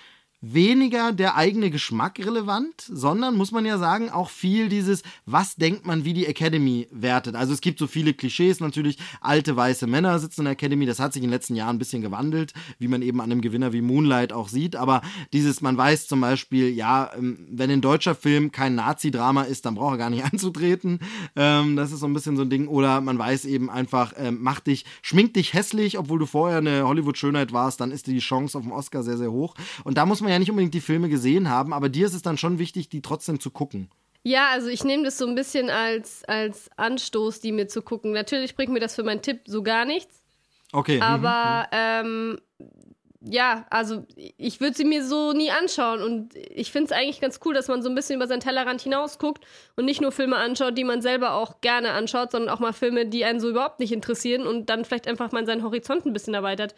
[SPEAKER 1] weniger der eigene Geschmack relevant, sondern muss man ja sagen, auch viel dieses, was denkt man, wie die Academy wertet. Also es gibt so viele Klischees natürlich, alte weiße Männer sitzen in der Academy, das hat sich in den letzten Jahren ein bisschen gewandelt, wie man eben an einem Gewinner wie Moonlight auch sieht, aber dieses, man weiß zum Beispiel, ja, ähm, wenn ein deutscher Film kein Nazi-Drama ist, dann braucht er gar nicht [laughs] anzutreten, ähm, das ist so ein bisschen so ein Ding, oder man weiß eben einfach, ähm, mach dich, schmink dich hässlich, obwohl du vorher eine Hollywood-Schönheit warst, dann ist die Chance auf den Oscar sehr, sehr hoch. Und da muss man ja nicht unbedingt die Filme gesehen haben, aber dir ist es dann schon wichtig, die trotzdem zu gucken.
[SPEAKER 2] Ja, also ich nehme das so ein bisschen als, als Anstoß, die mir zu gucken. Natürlich bringt mir das für meinen Tipp so gar nichts.
[SPEAKER 1] Okay.
[SPEAKER 2] Aber ähm, ja, also ich würde sie mir so nie anschauen. Und ich finde es eigentlich ganz cool, dass man so ein bisschen über seinen Tellerrand hinaus guckt und nicht nur Filme anschaut, die man selber auch gerne anschaut, sondern auch mal Filme, die einen so überhaupt nicht interessieren und dann vielleicht einfach mal seinen Horizont ein bisschen erweitert.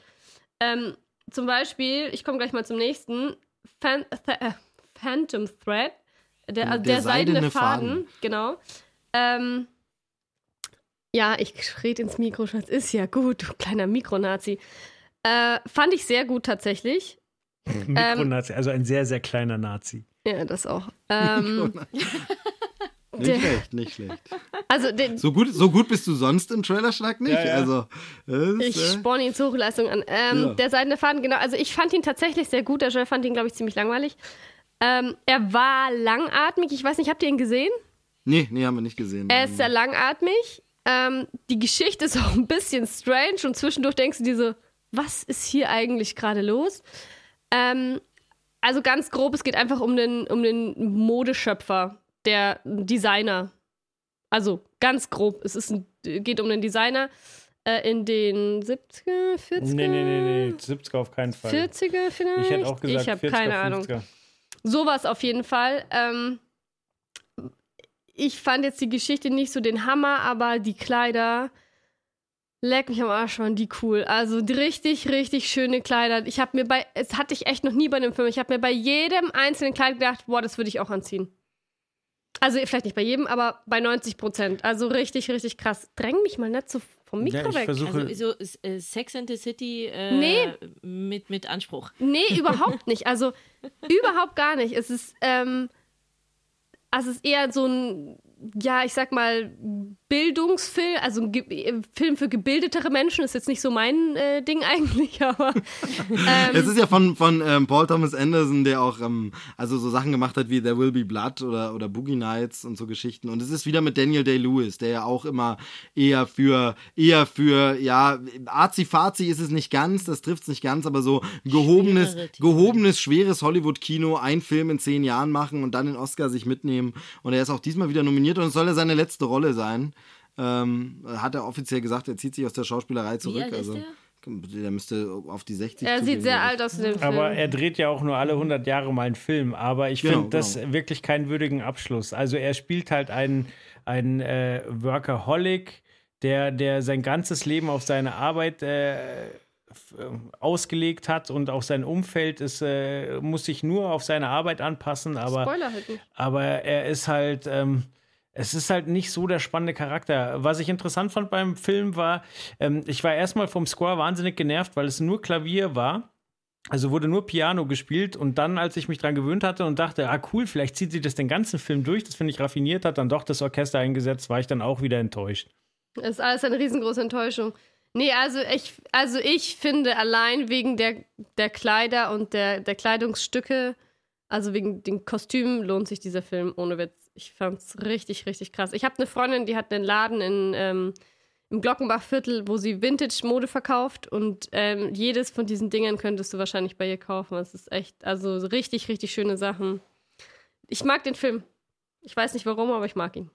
[SPEAKER 2] Ähm, zum Beispiel, ich komme gleich mal zum nächsten, Fan Th äh, Phantom Thread, der,
[SPEAKER 1] Der
[SPEAKER 2] der seidene,
[SPEAKER 1] seidene
[SPEAKER 2] Faden,
[SPEAKER 1] Faden.
[SPEAKER 2] genau. Ähm, ja, ich rede ins Mikro, Schatz. Ist ja gut, du kleiner Mikronazi. Äh, fand ich sehr gut tatsächlich. [laughs]
[SPEAKER 4] Mikronazi, also ein sehr, sehr kleiner Nazi.
[SPEAKER 2] Ja, das auch. Ähm, [laughs]
[SPEAKER 1] Nicht
[SPEAKER 2] der-
[SPEAKER 1] schlecht, nicht schlecht.
[SPEAKER 2] also, den,
[SPEAKER 1] So gut, so gut bist du sonst im Trailerschlag nicht.
[SPEAKER 4] Ja, ja.
[SPEAKER 1] Also, das,
[SPEAKER 2] ich
[SPEAKER 1] äh,
[SPEAKER 2] sporne ihn zur Hochleistung an. Ähm,
[SPEAKER 1] Ja.
[SPEAKER 2] Der seidene Faden, genau. Also, ich fand ihn tatsächlich sehr gut. Der Joel fand ihn, glaube ich, ziemlich langweilig. Ähm, er war langatmig. Ich weiß nicht, habt ihr ihn gesehen?
[SPEAKER 1] nee, nee, haben wir nicht gesehen.
[SPEAKER 2] Er ist sehr langatmig. Ähm, die Geschichte ist [laughs] auch ein bisschen strange und zwischendurch denkst du dir so, was ist hier eigentlich gerade los? Ähm, also ganz grob, es geht einfach um den, um den Modeschöpfer, der Designer. Also ganz grob, es ist ein, geht um den Designer äh, in den 70er, 40er?
[SPEAKER 4] Nee, nee, nee, nee, 70er auf keinen Fall.
[SPEAKER 2] 40er vielleicht?
[SPEAKER 4] Ich hätte auch gesagt,
[SPEAKER 2] ich habe
[SPEAKER 4] 40er,
[SPEAKER 2] keine Ahnung.
[SPEAKER 4] 50er.
[SPEAKER 2] Sowas auf jeden Fall. Ähm, ich fand jetzt die Geschichte nicht so den Hammer, aber die Kleider, leck mich am Arsch, waren die cool. Also die richtig, richtig schöne Kleider. Ich habe mir bei, es hatte ich echt noch nie bei einem Film, ich habe mir bei jedem einzelnen Kleid gedacht, boah, das würde ich auch anziehen. Also vielleicht nicht bei jedem, aber bei 90 Prozent. Also richtig, richtig krass. Dräng mich mal nicht so vom Mikro
[SPEAKER 4] Ja, ich
[SPEAKER 2] weg.
[SPEAKER 4] versuche.
[SPEAKER 3] Also so äh, Sex and the City äh,
[SPEAKER 2] Nee.
[SPEAKER 3] mit, mit Anspruch.
[SPEAKER 2] Nee, überhaupt nicht. Also [laughs] überhaupt gar nicht. Es ist, ähm, also es ist eher so ein, ja, ich sag mal, Bildungsfilm, also ein äh, Film für gebildetere Menschen, ist jetzt nicht so mein äh, Ding [laughs] eigentlich, aber ähm,
[SPEAKER 1] Es ist ja von, von ähm, Paul Thomas Anderson, der auch ähm, also so Sachen gemacht hat wie There Will Be Blood oder, oder Boogie Nights und so Geschichten. Und es ist wieder mit Daniel Day-Lewis, der ja auch immer eher für, eher für, ja, Azi-Fazi ist es nicht ganz, das trifft es nicht ganz, aber so gehobenes, gehobenes, schweres Hollywood-Kino, ein Film in zehn Jahren machen und dann den Oscar sich mitnehmen. Und er ist auch diesmal wieder nominiert und es soll ja seine letzte Rolle sein. Ähm, hat er offiziell gesagt, er zieht sich aus der Schauspielerei zurück.
[SPEAKER 3] alt ist
[SPEAKER 1] also
[SPEAKER 3] der?
[SPEAKER 1] Der müsste auf die 60
[SPEAKER 2] Er
[SPEAKER 1] zugehen,
[SPEAKER 2] sieht sehr alt aus in dem Film.
[SPEAKER 4] Aber er dreht ja auch nur alle 100 Jahre mal einen Film. Aber ich
[SPEAKER 1] Genau,
[SPEAKER 4] finde das
[SPEAKER 1] genau.
[SPEAKER 4] wirklich keinen würdigen Abschluss. Also er spielt halt einen, einen äh, Workaholic, der, der sein ganzes Leben auf seine Arbeit äh, äh, ausgelegt hat und auch sein Umfeld ist, äh, muss sich nur auf seine Arbeit anpassen. Aber
[SPEAKER 2] Spoiler halt nicht.
[SPEAKER 4] aber er ist halt, ähm, es ist halt nicht so der spannende Charakter. Was ich interessant fand beim Film war, ähm, ich war erstmal vom Score wahnsinnig genervt, weil es nur Klavier war. Also wurde nur Piano gespielt und dann, als ich mich dran gewöhnt hatte und dachte, ah cool, vielleicht zieht sie das den ganzen Film durch, das finde ich raffiniert, hat dann doch das Orchester eingesetzt, war ich dann auch wieder enttäuscht.
[SPEAKER 2] Das ist alles eine riesengroße Enttäuschung. Nee, also ich, also ich finde allein wegen der, der Kleider und der, der Kleidungsstücke, also wegen den Kostümen, lohnt sich dieser Film ohne Witz. Ich fand's richtig, richtig krass. Ich habe eine Freundin, die hat einen Laden in, ähm, im Glockenbachviertel, wo sie Vintage-Mode verkauft und ähm, jedes von diesen Dingern könntest du wahrscheinlich bei ihr kaufen. Es ist echt, also richtig, richtig schöne Sachen. Ich mag den Film. Ich weiß nicht warum, aber ich mag ihn.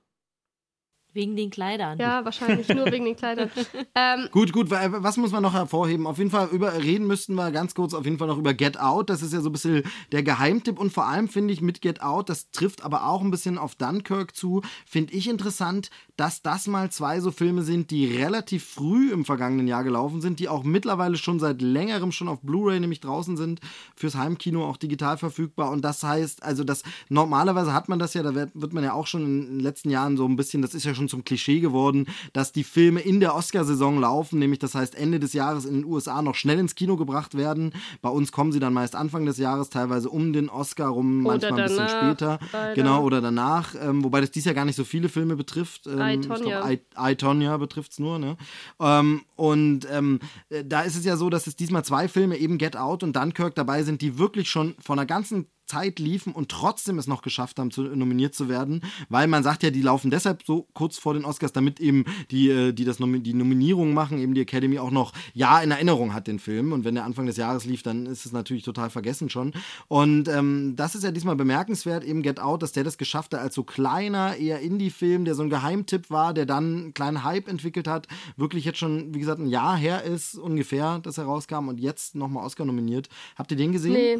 [SPEAKER 3] Wegen den Kleidern.
[SPEAKER 2] Ja, wahrscheinlich nur wegen den Kleidern. [laughs] Ähm,
[SPEAKER 1] Gut, gut, wa- was muss man noch hervorheben? Auf jeden Fall über reden müssten wir ganz kurz auf jeden Fall noch über Get Out. Das ist ja so ein bisschen der Geheimtipp und vor allem finde ich mit Get Out, das trifft aber auch ein bisschen auf Dunkirk zu, finde ich interessant, dass das mal zwei so Filme sind, die relativ früh im vergangenen Jahr gelaufen sind, die auch mittlerweile schon seit längerem schon auf Blu-ray nämlich draußen sind, fürs Heimkino auch digital verfügbar und das heißt, also das normalerweise hat man das ja, da wird, wird man ja auch schon in den letzten Jahren so ein bisschen, das ist ja schon zum Klischee geworden, dass die Filme in der Oscarsaison laufen, nämlich das heißt Ende des Jahres in den USA noch schnell ins Kino gebracht werden. Bei uns kommen sie dann meist Anfang des Jahres, teilweise um den Oscar rum,
[SPEAKER 2] Oder
[SPEAKER 1] manchmal ein bisschen
[SPEAKER 2] danach,
[SPEAKER 1] später.
[SPEAKER 2] leider.
[SPEAKER 1] Genau, oder danach, ähm, wobei das dies ja gar nicht so viele Filme betrifft. Ähm,
[SPEAKER 2] I,
[SPEAKER 1] ich glaub,
[SPEAKER 2] Tonya.
[SPEAKER 1] I, I, Tonya betrifft es nur, ne? Ähm, und ähm, äh, da ist es ja so, dass es diesmal zwei Filme, eben Get Out und Dunkirk, dabei sind, die wirklich schon von einer ganzen Zeit liefen und trotzdem es noch geschafft haben, zu, nominiert zu werden, weil man sagt ja, die laufen deshalb so kurz vor den Oscars, damit eben die, äh, die das die Nominierung machen, eben die Academy auch noch ja in Erinnerung hat den Film und wenn der Anfang des Jahres lief, dann ist es natürlich total vergessen schon und ähm, das ist ja diesmal bemerkenswert, eben Get Out, dass der das geschafft hat als so kleiner, eher Indie-Film, der so ein Geheimtipp war, der dann einen kleinen Hype entwickelt hat, wirklich jetzt schon, wie gesagt, ein Jahr her ist ungefähr, dass er rauskam und jetzt nochmal Oscar nominiert. Habt ihr den gesehen?
[SPEAKER 2] Nee,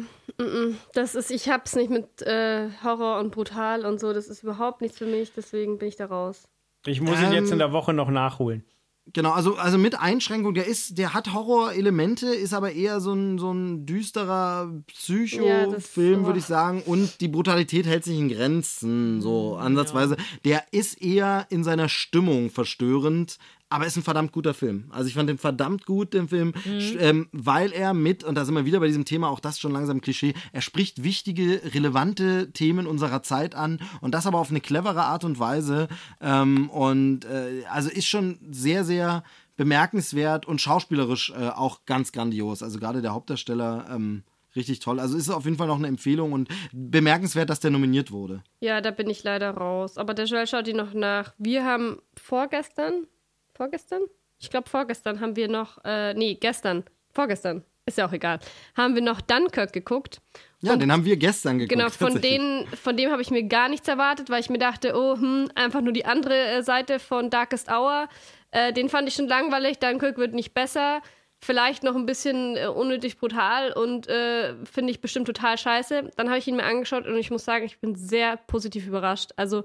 [SPEAKER 2] das ist, ich hab's nicht mit äh, Horror und brutal und so, das ist überhaupt nichts für mich, deswegen bin ich da raus.
[SPEAKER 4] Ich muss ihn
[SPEAKER 1] Ähm,
[SPEAKER 4] jetzt in der Woche noch nachholen.
[SPEAKER 1] Genau, also, also mit Einschränkung, der ist, der hat Horrorelemente, ist aber eher so ein, so ein düsterer
[SPEAKER 2] Ja,
[SPEAKER 1] Psycho-Film,
[SPEAKER 2] oh.
[SPEAKER 1] würde ich sagen. Und die Brutalität hält sich in Grenzen, so ansatzweise. Der ist eher in seiner Stimmung verstörend, aber ist ein verdammt guter Film. Also ich fand den verdammt gut, den Film, sch- ähm, weil er mit, und da sind wir wieder bei diesem Thema, auch das schon langsam Klischee, er spricht wichtige, relevante Themen unserer Zeit an und das aber auf eine clevere Art und Weise. Ähm, und äh, also ist schon sehr, sehr bemerkenswert und schauspielerisch äh, auch ganz grandios. Also gerade der Hauptdarsteller ähm, richtig toll. Also ist auf jeden Fall noch eine Empfehlung und bemerkenswert, dass der nominiert wurde.
[SPEAKER 2] Ja, da bin ich leider raus. Aber der Joel schaut die noch nach. Wir haben vorgestern, vorgestern? Ich glaube vorgestern haben wir noch, äh, nee, gestern, vorgestern, ist ja auch egal, haben wir noch Dunkirk geguckt.
[SPEAKER 1] Ja,
[SPEAKER 2] Und-
[SPEAKER 1] den haben wir gestern geguckt.
[SPEAKER 2] Genau, von, denen, von dem habe ich mir gar nichts erwartet, weil ich mir dachte, oh, hm, einfach nur die andere äh, Seite von Darkest Hour. Äh, den fand ich schon langweilig, Dunkirk wird nicht besser. Vielleicht noch ein bisschen äh, unnötig brutal und äh, finde ich bestimmt total scheiße. Dann habe ich ihn mir angeschaut und ich muss sagen, ich bin sehr positiv überrascht. Also,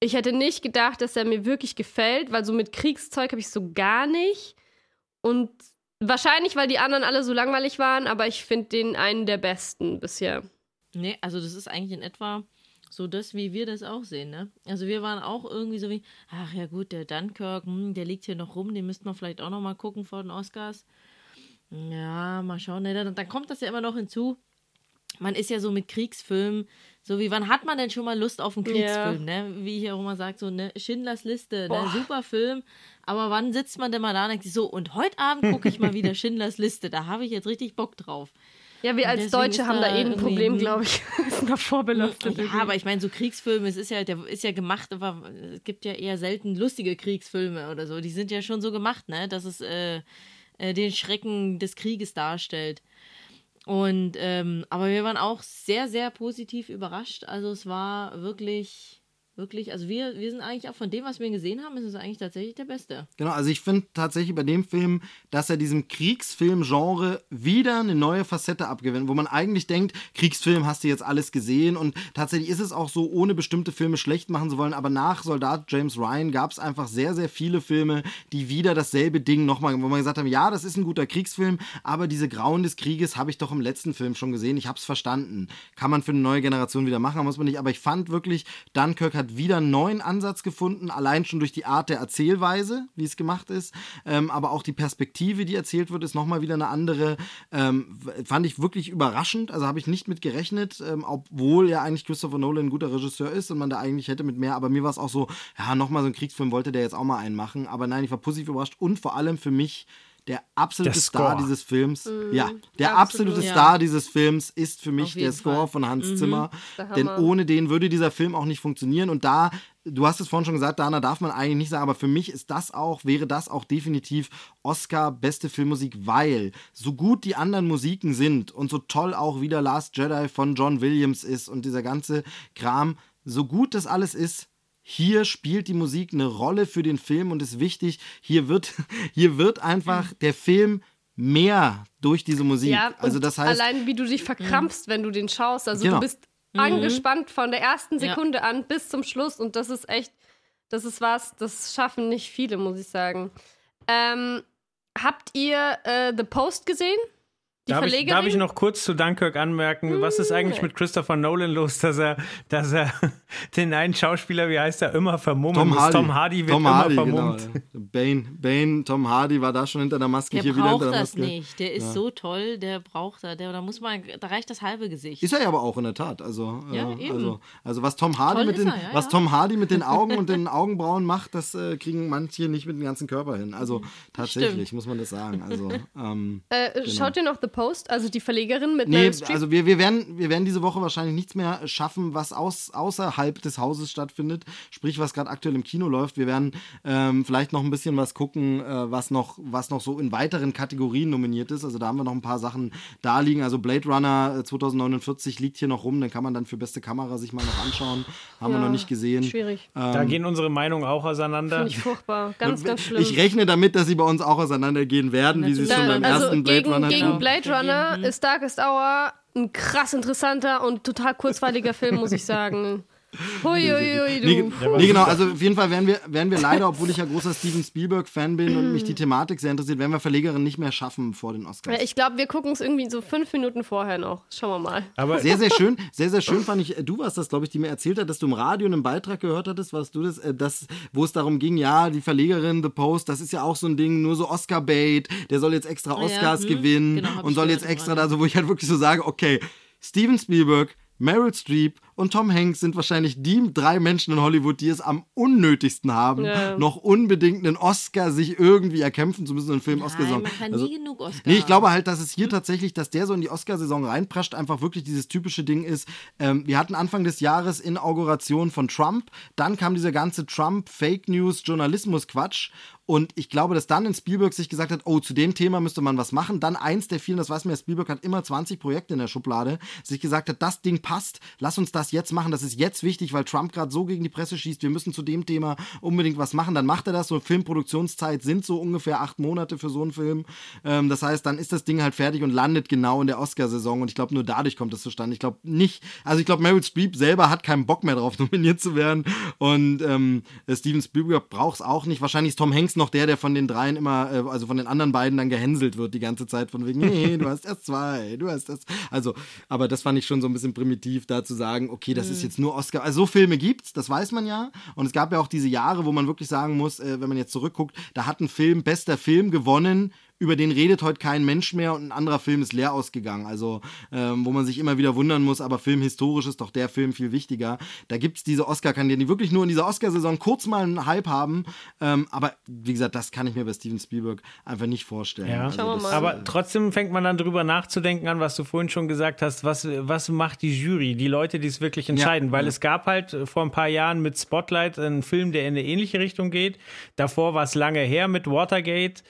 [SPEAKER 2] ich hätte nicht gedacht, dass er mir wirklich gefällt, weil so mit Kriegszeug habe ich so gar nicht. Und wahrscheinlich, weil die anderen alle so langweilig waren, aber ich finde den einen der besten bisher.
[SPEAKER 3] Nee, also das ist eigentlich in etwa so das, wie wir das auch sehen, ne? Also wir waren auch irgendwie so wie, ach ja gut, der Dunkirk, hm, der liegt hier noch rum, den müssten wir vielleicht auch noch mal gucken vor den Oscars. Ja, mal schauen. Ne? Dann, dann kommt das ja immer noch hinzu. Man ist ja so mit Kriegsfilmen, so wie, wann hat man denn schon mal Lust auf einen Kriegsfilm, ne? Wie ich auch immer sage, so, ne, Schindlers Liste, ne, super Film, aber wann sitzt man denn mal da und denkt sich so, und heute Abend gucke ich mal wieder [laughs] Schindlers Liste, da habe ich jetzt richtig Bock drauf.
[SPEAKER 2] Ja, wir als Deutsche haben
[SPEAKER 3] da
[SPEAKER 2] da eh ein
[SPEAKER 3] irgendwie
[SPEAKER 2] Problem, glaube ich. [laughs] Sind da vorbelastet.
[SPEAKER 3] Ja, aber ich meine, so Kriegsfilme, es ist ja, der ist ja gemacht, aber es gibt ja eher selten lustige Kriegsfilme oder so. Die sind ja schon so gemacht, ne, dass es äh, äh, den Schrecken des Krieges darstellt. Und ähm, aber wir waren auch sehr, sehr positiv überrascht. Also es war wirklich wirklich, also wir, wir sind eigentlich auch von dem, was wir gesehen haben, ist es eigentlich tatsächlich der Beste.
[SPEAKER 1] Genau, also ich finde tatsächlich bei dem Film, dass er diesem Kriegsfilm-Genre wieder eine neue Facette abgewinnt, wo man eigentlich denkt, Kriegsfilm hast du jetzt alles gesehen und tatsächlich ist es auch so, ohne bestimmte Filme schlecht machen zu wollen, aber nach Soldat James Ryan gab es einfach sehr, sehr viele Filme, die wieder dasselbe Ding nochmal, wo man gesagt haben, ja, das ist ein guter Kriegsfilm, aber diese Grauen des Krieges habe ich doch im letzten Film schon gesehen, ich habe es verstanden. Kann man für eine neue Generation wieder machen, muss man nicht, aber ich fand wirklich, Dunkirk hat wieder einen neuen Ansatz gefunden, allein schon durch die Art der Erzählweise, wie es gemacht ist, ähm, aber auch die Perspektive, die erzählt wird, ist nochmal wieder eine andere. Ähm, fand ich wirklich überraschend, also habe ich nicht mit gerechnet, ähm, obwohl ja eigentlich Christopher Nolan ein guter Regisseur ist und man da eigentlich hätte mit mehr, aber mir war es auch so, ja, nochmal so ein Kriegsfilm wollte der jetzt auch mal einen machen, aber nein, ich war positiv überrascht und vor allem für mich der absolute
[SPEAKER 4] Der
[SPEAKER 1] Star dieses Films. ja, der
[SPEAKER 2] absolut.
[SPEAKER 1] absolute
[SPEAKER 3] Ja.
[SPEAKER 1] Star dieses Films ist für mich der Score
[SPEAKER 3] Fall.
[SPEAKER 1] von Hans
[SPEAKER 3] Mhm.
[SPEAKER 1] Zimmer. Denn ohne den würde dieser Film auch nicht funktionieren. Und da, du hast es vorhin schon gesagt, Dana darf man eigentlich nicht sagen, aber für mich ist das auch, wäre das auch definitiv Oscar beste Filmmusik, weil so gut die anderen Musiken sind und so toll auch wieder Last Jedi von John Williams ist und dieser ganze Kram, so gut das alles ist, hier spielt die Musik eine Rolle für den Film und ist wichtig. Hier wird, [laughs] hier wird einfach der Film mehr durch diese Musik.
[SPEAKER 2] Ja,
[SPEAKER 1] also das heißt,
[SPEAKER 2] allein wie du dich verkrampfst, wenn du den schaust. Also
[SPEAKER 1] Genau.
[SPEAKER 2] du bist angespannt von der ersten
[SPEAKER 3] Ja.
[SPEAKER 2] Sekunde an bis zum Schluss und das ist echt, das ist was, das schaffen nicht viele, muss ich sagen. Ähm, habt ihr äh, The Post gesehen? Die
[SPEAKER 4] Darf ich, darf ich noch kurz zu Dunkirk anmerken, was ist eigentlich mit Christopher Nolan los, dass er, dass er [laughs] den einen Schauspieler, wie heißt er, immer vermummen
[SPEAKER 1] Tom? Hardy.
[SPEAKER 4] Tom Hardy wird
[SPEAKER 1] Tom
[SPEAKER 4] immer
[SPEAKER 1] Hardy,
[SPEAKER 4] vermummt.
[SPEAKER 1] Genau. Bane, Bane, Tom Hardy war da schon hinter der Maske,
[SPEAKER 3] Der
[SPEAKER 1] hier wieder hinter
[SPEAKER 3] braucht
[SPEAKER 1] der
[SPEAKER 3] das
[SPEAKER 1] Maske.
[SPEAKER 3] nicht. Der ist so toll, der braucht er. Der, da muss man, da reicht das halbe Gesicht.
[SPEAKER 1] Ist er ja aber auch in der Tat. Also,
[SPEAKER 3] Ja,
[SPEAKER 1] äh, also, also was Tom Hardy
[SPEAKER 3] Toll
[SPEAKER 1] mit den,
[SPEAKER 3] er, ja,
[SPEAKER 1] was
[SPEAKER 3] ja.
[SPEAKER 1] Tom Hardy mit den [laughs] Augen und den Augenbrauen macht, das äh, kriegen manche nicht mit dem ganzen Körper hin. Also tatsächlich
[SPEAKER 3] Stimmt.
[SPEAKER 1] muss man das sagen. Also ähm,
[SPEAKER 2] Äh, Schaut ihr noch The Post, also die Verlegerin mit
[SPEAKER 1] Nee, also wir, wir, werden, wir werden diese Woche wahrscheinlich nichts mehr schaffen, was aus, außerhalb des Hauses stattfindet. Sprich, was gerade aktuell im Kino läuft. Wir werden ähm, vielleicht noch ein bisschen was gucken, äh, was, noch, was noch so in weiteren Kategorien nominiert ist. Also da haben wir noch ein paar Sachen da liegen. Also Blade Runner äh, 2049 liegt hier noch rum. Den kann man dann für beste Kamera sich mal noch anschauen. Haben wir
[SPEAKER 2] Ja,
[SPEAKER 1] noch nicht gesehen.
[SPEAKER 2] Schwierig.
[SPEAKER 4] Da gehen unsere Meinungen auch auseinander.
[SPEAKER 2] Finde ich furchtbar. Ganz, ganz schlimm.
[SPEAKER 1] Ich rechne damit, dass sie bei uns auch auseinandergehen werden, wie sie es schon beim
[SPEAKER 2] also
[SPEAKER 1] ersten Blade
[SPEAKER 2] gegen,
[SPEAKER 1] Runner
[SPEAKER 2] gegen
[SPEAKER 1] taten.
[SPEAKER 2] Blade Runner ist Darkest Hour ein krass interessanter und total kurzweiliger Film, muss ich sagen. [laughs] Hui, hui, hui, du.
[SPEAKER 1] Nee, nee, genau, also auf jeden Fall werden wir, werden wir leider, obwohl ich ja großer Steven Spielberg-Fan bin und mich die Thematik sehr interessiert, werden wir Verlegerin nicht mehr schaffen vor den Oscars.
[SPEAKER 2] Ja, Ich glaube, wir gucken es irgendwie so fünf Minuten vorher noch. Schauen wir mal.
[SPEAKER 4] Aber
[SPEAKER 1] Sehr, sehr schön, sehr, sehr schön fand ich, äh, du warst das, glaube ich, die mir erzählt hat, dass du im Radio einen Beitrag gehört hattest, warst du das, äh, das, wo es darum ging, ja, die Verlegerin The Post, das ist ja auch so ein Ding, nur so Oscar-Bait, der soll jetzt extra
[SPEAKER 3] Ja,
[SPEAKER 1] Oscars
[SPEAKER 3] hm,
[SPEAKER 1] gewinnen
[SPEAKER 3] genau,
[SPEAKER 1] und soll jetzt extra da, so, wo ich halt wirklich so sage, okay, Steven Spielberg, Meryl Streep und Tom Hanks sind wahrscheinlich die drei Menschen in Hollywood, die es am unnötigsten haben,
[SPEAKER 2] Ja.
[SPEAKER 1] noch unbedingt einen Oscar sich irgendwie erkämpfen zu müssen, einen Film oscar
[SPEAKER 3] Nein, man kann
[SPEAKER 1] Also,
[SPEAKER 3] nie genug Oscar.
[SPEAKER 1] Nee, ich glaube halt, dass es hier tatsächlich, dass der so in die Oscarsaison reinprascht, einfach wirklich dieses typische Ding ist. Ähm, wir hatten Anfang des Jahres Inauguration von Trump, dann kam dieser ganze Trump-Fake News-Journalismus-Quatsch. Und ich glaube, dass dann in Spielberg sich gesagt hat, oh, zu dem Thema müsste man was machen. Dann eins der vielen, das weiß man ja, Spielberg hat immer 20 Projekte in der Schublade, sich gesagt hat, das Ding passt, lass uns das jetzt machen, das ist jetzt wichtig, weil Trump gerade so gegen die Presse schießt, wir müssen zu dem Thema unbedingt was machen. Dann macht er das, so Filmproduktionszeit sind so ungefähr acht Monate für so einen Film. Ähm, das heißt, dann ist das Ding halt fertig und landet genau in der Oscarsaison und ich glaube, nur dadurch kommt es zustande. Ich glaube nicht, also ich glaube, Meryl Streep selber hat keinen Bock mehr drauf, [laughs] nominiert zu werden und ähm, Steven Spielberg braucht es auch nicht. Wahrscheinlich ist Tom Hanks noch der, der von den dreien immer, äh, also von den anderen beiden dann gehänselt wird die ganze Zeit von wegen, nee, du hast erst zwei, du hast erst, also, aber das fand ich schon so ein bisschen primitiv, da zu sagen, okay, das ist jetzt nur Oscar, also so Filme gibt's, das weiß man ja. Und es gab ja auch diese Jahre, wo man wirklich sagen muss, äh, wenn man jetzt zurückguckt, da hat ein Film bester Film gewonnen, über den redet heute kein Mensch mehr und ein anderer Film ist leer ausgegangen. Also, ähm, wo man sich immer wieder wundern muss, aber filmhistorisch ist doch der Film viel wichtiger. Da gibt es diese Oscar-Kandidaten, die wirklich nur in dieser Oscarsaison kurz mal einen Hype haben. Ähm, aber wie gesagt, das kann ich mir bei Steven Spielberg einfach nicht vorstellen.
[SPEAKER 4] Ja.
[SPEAKER 1] Also das.
[SPEAKER 4] Aber trotzdem fängt man dann drüber nachzudenken an, was du vorhin schon gesagt hast. Was, was macht die Jury, die Leute, die es wirklich entscheiden? Weil
[SPEAKER 1] ja.
[SPEAKER 4] es gab halt äh, vor ein paar Jahren mit Spotlight einen Film, der in eine ähnliche Richtung geht. Davor war es lange her mit Watergate.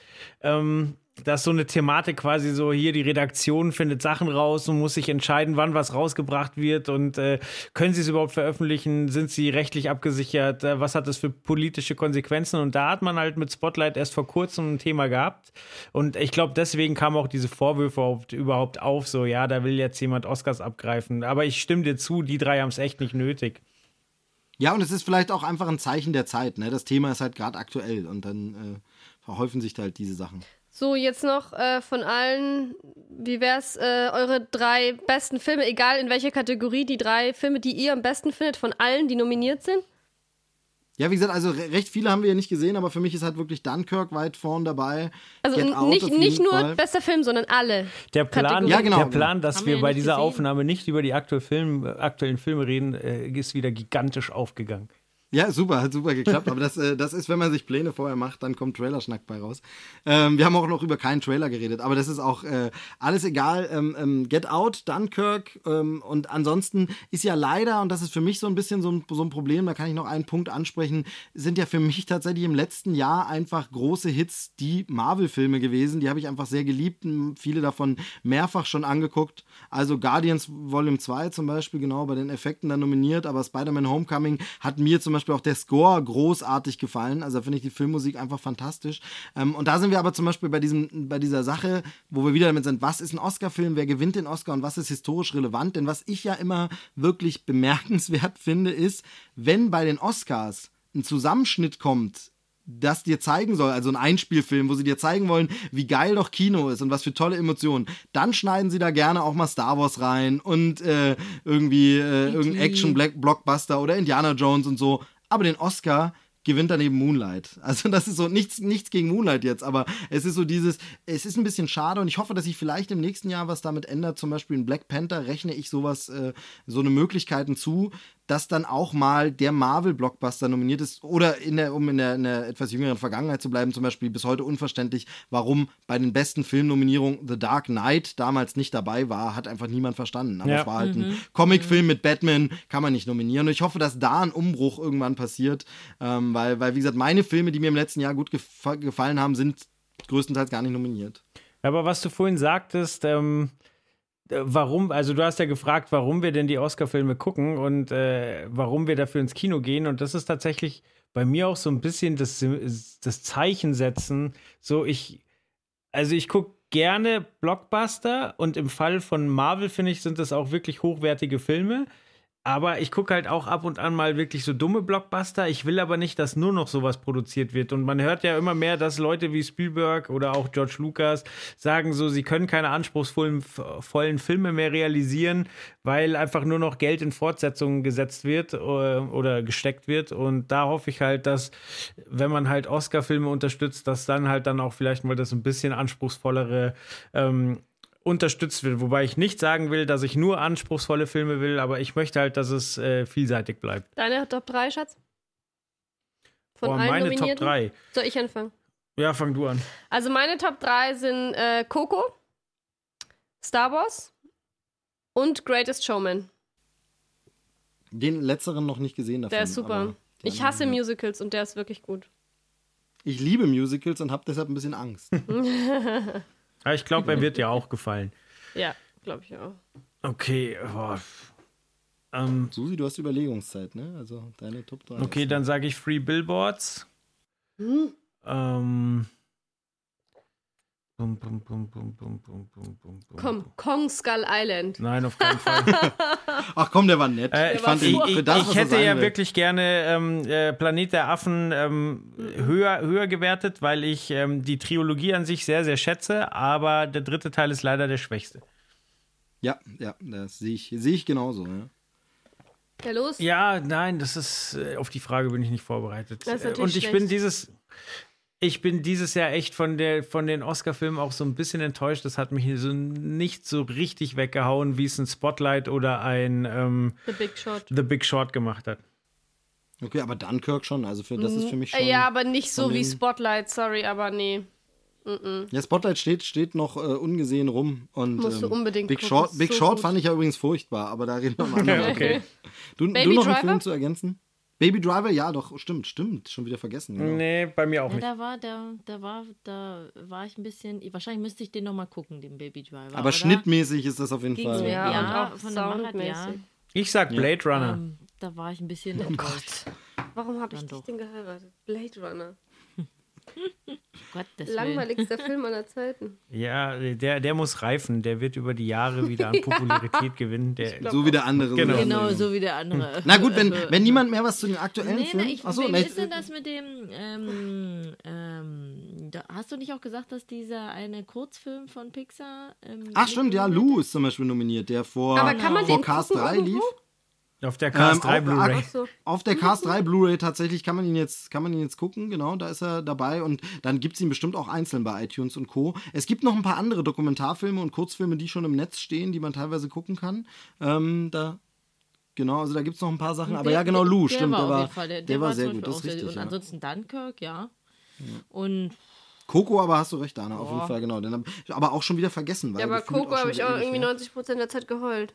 [SPEAKER 4] Ähm, dass so eine Thematik quasi so hier die Redaktion findet Sachen raus und muss sich entscheiden, wann was rausgebracht wird und äh, können sie es überhaupt veröffentlichen, sind sie rechtlich abgesichert, äh, was hat das für politische Konsequenzen und da hat man halt mit Spotlight erst vor kurzem ein Thema gehabt und ich glaube deswegen kamen auch diese Vorwürfe überhaupt auf, so ja, da will jetzt jemand Oscars abgreifen, aber ich stimme dir zu, die drei haben es echt nicht nötig.
[SPEAKER 1] Ja, und es ist vielleicht auch einfach ein Zeichen der Zeit. Ne? Das Thema ist halt gerade aktuell und dann äh, verhäufen sich da halt diese Sachen.
[SPEAKER 2] So, jetzt noch äh, von allen, wie wär's, äh, eure drei besten Filme, egal in welcher Kategorie, die drei Filme, die ihr am besten findet, von allen, die nominiert sind?
[SPEAKER 1] Ja, wie gesagt, also recht viele haben wir ja nicht gesehen, aber für mich ist halt wirklich Dunkirk weit vorn dabei.
[SPEAKER 2] Also nicht, nicht nur Fall. bester Film, sondern alle.
[SPEAKER 4] Der Plan, ja, genau, der Plan dass wir, wir bei dieser gesehen. Aufnahme nicht über die aktuellen Filme, aktuellen Filme reden, äh, ist wieder gigantisch aufgegangen.
[SPEAKER 1] Ja, super, hat super geklappt. Aber das, äh, das ist, wenn man sich Pläne vorher macht, dann kommt Trailerschnack bei raus. Ähm, wir haben auch noch über keinen Trailer geredet, aber das ist auch äh, alles egal. Ähm, ähm, Get Out, Dunkirk ähm, und ansonsten ist ja leider, und das ist für mich so ein bisschen so ein, so ein Problem, da kann ich noch einen Punkt ansprechen, sind ja für mich tatsächlich im letzten Jahr einfach große Hits die Marvel-Filme gewesen. Die habe ich einfach sehr geliebt, viele davon mehrfach schon angeguckt. Also Guardians Volume 2 zum Beispiel, genau, bei den Effekten dann nominiert, aber Spider-Man Homecoming hat mir zum Beispiel auch der Score großartig gefallen. Also da finde ich die Filmmusik einfach fantastisch. Ähm, und da sind wir aber zum Beispiel bei, diesem, bei dieser Sache, wo wir wieder damit sind, was ist ein Oscar-Film, wer gewinnt den Oscar und was ist historisch relevant? Denn was ich ja immer wirklich bemerkenswert [laughs] finde, ist, wenn bei den Oscars ein Zusammenschnitt kommt das dir zeigen soll, also ein Einspielfilm, wo sie dir zeigen wollen, wie geil doch Kino ist und was für tolle Emotionen, dann schneiden sie da gerne auch mal Star Wars rein und äh, irgendwie äh, irgendein Action-Blockbuster oder Indiana Jones und so aber den Oscar gewinnt dann eben Moonlight. [laughs] Also das ist so nichts, nichts gegen Moonlight jetzt, aber es ist so dieses, es ist ein bisschen schade und ich hoffe, dass sich vielleicht im nächsten Jahr was damit ändert. Zum Beispiel in Black Panther rechne ich sowas, äh, so eine Möglichkeiten zu, dass dann auch mal der Marvel-Blockbuster nominiert ist. Oder in der, um in der, in der, etwas jüngeren Vergangenheit zu bleiben, zum Beispiel bis heute unverständlich, warum bei den besten Filmnominierungen The Dark Knight damals nicht dabei war, hat einfach niemand verstanden. Aber ja. es war halt mhm. ein Comicfilm mit Batman, kann man nicht nominieren. Und ich hoffe, dass da ein Umbruch irgendwann passiert, ähm, weil, weil, wie gesagt, meine Filme, die mir im letzten Jahr gut gef gefallen haben, sind größtenteils gar nicht nominiert.
[SPEAKER 4] Aber was du vorhin sagtest, ähm, äh, warum, also du hast ja gefragt, warum wir denn die Oscar-Filme gucken und äh, warum wir dafür ins Kino gehen. Und das ist tatsächlich bei mir auch so ein bisschen das, das Zeichen setzen. So, ich, also ich gucke gerne Blockbuster und im Fall von Marvel, finde ich, sind das auch wirklich hochwertige Filme. Aber ich gucke halt auch ab und an mal wirklich so dumme Blockbuster. Ich will aber nicht, dass nur noch sowas produziert wird. Und man hört ja immer mehr, dass Leute wie Spielberg oder auch George Lucas sagen so, sie können keine anspruchsvollen vollen Filme mehr realisieren, weil einfach nur noch Geld in Fortsetzungen gesetzt wird äh, oder gesteckt wird. Und da hoffe ich halt, dass, wenn man halt Oscar-Filme unterstützt, dass dann halt dann auch vielleicht mal das ein bisschen anspruchsvollere ähm, unterstützt wird. Wobei ich nicht sagen will, dass ich nur anspruchsvolle Filme will, aber ich möchte halt, dass es äh, vielseitig bleibt.
[SPEAKER 2] Deine Top 3, Schatz?
[SPEAKER 4] Von Boah, allen meine Top 3.
[SPEAKER 2] Soll ich anfangen?
[SPEAKER 4] Ja, fang du an.
[SPEAKER 2] Also meine Top 3 sind äh, Coco, Star Wars und Greatest Showman.
[SPEAKER 1] Den letzteren noch nicht gesehen davon.
[SPEAKER 2] Der ist super. Ich hasse Musicals und der ist wirklich gut.
[SPEAKER 1] Ich liebe Musicals und habe deshalb ein bisschen Angst. [laughs]
[SPEAKER 4] Ja, ich glaube, er wird dir auch gefallen. [laughs]
[SPEAKER 2] Ja, glaube ich auch.
[SPEAKER 4] Okay, boah.
[SPEAKER 1] Ähm, Susi, du hast Überlegungszeit, ne? Also deine Top 3.
[SPEAKER 4] Okay, dann sage ich Free Billboards. Hm? Ähm,
[SPEAKER 2] Bum, bum, bum, bum, bum, bum, bum, bum, Komm, Kong Skull Island.
[SPEAKER 4] Nein, auf keinen Fall. [laughs]
[SPEAKER 1] Ach komm, der war nett.
[SPEAKER 4] Äh, ich, fand ihn, ich, das, ich hätte ja will. wirklich gerne ähm, äh, Planet der Affen ähm, höher, höher gewertet, weil ich ähm, die Trilogie an sich sehr, sehr schätze, aber der dritte Teil ist leider der schwächste.
[SPEAKER 1] Ja, ja, das sehe ich, seh ich genauso. Ja.
[SPEAKER 2] Ja, los?
[SPEAKER 4] Ja, nein, das ist, äh, auf die Frage bin ich nicht vorbereitet. Das ist natürlich Und ich schlecht. bin dieses, ich bin dieses Jahr echt von, der, von den Oscar-Filmen auch so ein bisschen enttäuscht. Das hat mich so nicht so richtig weggehauen, wie es ein Spotlight oder ein ähm,
[SPEAKER 2] The Big Short.
[SPEAKER 4] The Big Short gemacht hat.
[SPEAKER 1] Okay, aber Dunkirk schon. Also für, das ist für mich schon.
[SPEAKER 2] Ja, aber nicht so wie Spotlight, sorry, aber nee. Mm -mm.
[SPEAKER 1] Ja, Spotlight steht, steht noch äh, ungesehen rum. Und,
[SPEAKER 2] Musst du ähm, unbedingt
[SPEAKER 1] Big gucken, Short, Big so Short fand ich ja übrigens furchtbar, aber da reden wir mal okay, okay. Du, du noch einen Film zu ergänzen? Baby Driver, ja, doch, stimmt, stimmt. Schon wieder vergessen. Genau.
[SPEAKER 4] Nee, bei mir auch
[SPEAKER 3] Ja,
[SPEAKER 4] nicht.
[SPEAKER 3] da war, da, da war, da war ich ein bisschen. Wahrscheinlich müsste ich den nochmal gucken, den Baby Driver.
[SPEAKER 1] Aber
[SPEAKER 3] oder?
[SPEAKER 1] schnittmäßig ist das auf jeden
[SPEAKER 3] Ging's
[SPEAKER 1] Fall.
[SPEAKER 3] mir,
[SPEAKER 2] Ja,
[SPEAKER 3] ja,
[SPEAKER 2] und auch
[SPEAKER 3] von der Machart, ja.
[SPEAKER 2] soundmäßig.
[SPEAKER 4] Ich sag Blade Runner.
[SPEAKER 3] Ähm, da war ich ein bisschen
[SPEAKER 2] Oh
[SPEAKER 3] enttäuscht.
[SPEAKER 2] Warum habe ich dich denn geheiratet? Blade Runner.
[SPEAKER 3] Gott, das
[SPEAKER 2] Langweiligster Film aller Zeiten.
[SPEAKER 4] Ja, der, der muss reifen. Der wird über die Jahre wieder an [laughs] Popularität gewinnen. Der,
[SPEAKER 2] glaub-
[SPEAKER 1] So wie der andere.
[SPEAKER 4] Genau.
[SPEAKER 3] Genau, so wie der andere.
[SPEAKER 1] Na gut, wenn,
[SPEAKER 3] Also,
[SPEAKER 1] wenn niemand mehr was zu den aktuellen
[SPEAKER 3] Nee, nee,
[SPEAKER 1] Filmen.
[SPEAKER 3] ich,
[SPEAKER 1] Achso,
[SPEAKER 3] wie
[SPEAKER 1] nee,
[SPEAKER 3] ist denn das mit dem, ähm, ähm, da, hast du nicht auch gesagt, dass dieser eine Kurzfilm von Pixar ähm,
[SPEAKER 1] Ach stimmt, ja, Lou ist zum Beispiel nominiert, der vor,
[SPEAKER 2] Aber kann man
[SPEAKER 1] vor
[SPEAKER 2] den
[SPEAKER 1] Cast
[SPEAKER 2] gucken
[SPEAKER 1] 3
[SPEAKER 2] irgendwo?
[SPEAKER 4] Auf der Cast
[SPEAKER 1] Ähm,
[SPEAKER 4] 3
[SPEAKER 1] auch-
[SPEAKER 4] Blu-ray.
[SPEAKER 2] So.
[SPEAKER 1] Auf der Cast 3 Blu-ray tatsächlich kann man ihn jetzt, kann man ihn jetzt gucken, genau, da ist er dabei und dann gibt es ihn bestimmt auch einzeln bei iTunes und Co. Es gibt noch ein paar andere Dokumentarfilme und Kurzfilme, die schon im Netz stehen, die man teilweise gucken kann. Ähm, da, genau, also da gibt es noch ein paar Sachen, aber
[SPEAKER 3] Der-
[SPEAKER 1] ja genau, Lou,
[SPEAKER 3] der
[SPEAKER 1] stimmt,
[SPEAKER 3] war
[SPEAKER 1] war,
[SPEAKER 3] jeden Fall, der,
[SPEAKER 1] der
[SPEAKER 3] der
[SPEAKER 1] war sehr gut, das ist richtig.
[SPEAKER 3] Und
[SPEAKER 1] Ja.
[SPEAKER 3] ansonsten Dunkirk, ja. Und
[SPEAKER 1] Coco, aber hast du recht, Anna, auf jeden
[SPEAKER 3] Boah.
[SPEAKER 1] Fall, genau. Den hab aber auch schon wieder vergessen. Weil
[SPEAKER 2] Ja, aber Coco habe ich auch irgendwie
[SPEAKER 1] her.
[SPEAKER 2] 90% der Zeit geheult.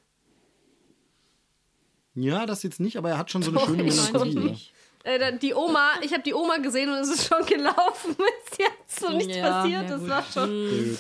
[SPEAKER 1] Ja, das jetzt nicht, aber er hat schon so eine
[SPEAKER 2] Doch,
[SPEAKER 1] schöne
[SPEAKER 2] ich
[SPEAKER 1] Melancholie.
[SPEAKER 2] Äh, die Oma, ich habe die Oma gesehen und es ist schon gelaufen. [laughs] Ist jetzt so nichts
[SPEAKER 3] Ja,
[SPEAKER 2] passiert.
[SPEAKER 3] ja
[SPEAKER 2] das
[SPEAKER 3] gut.
[SPEAKER 2] war schon.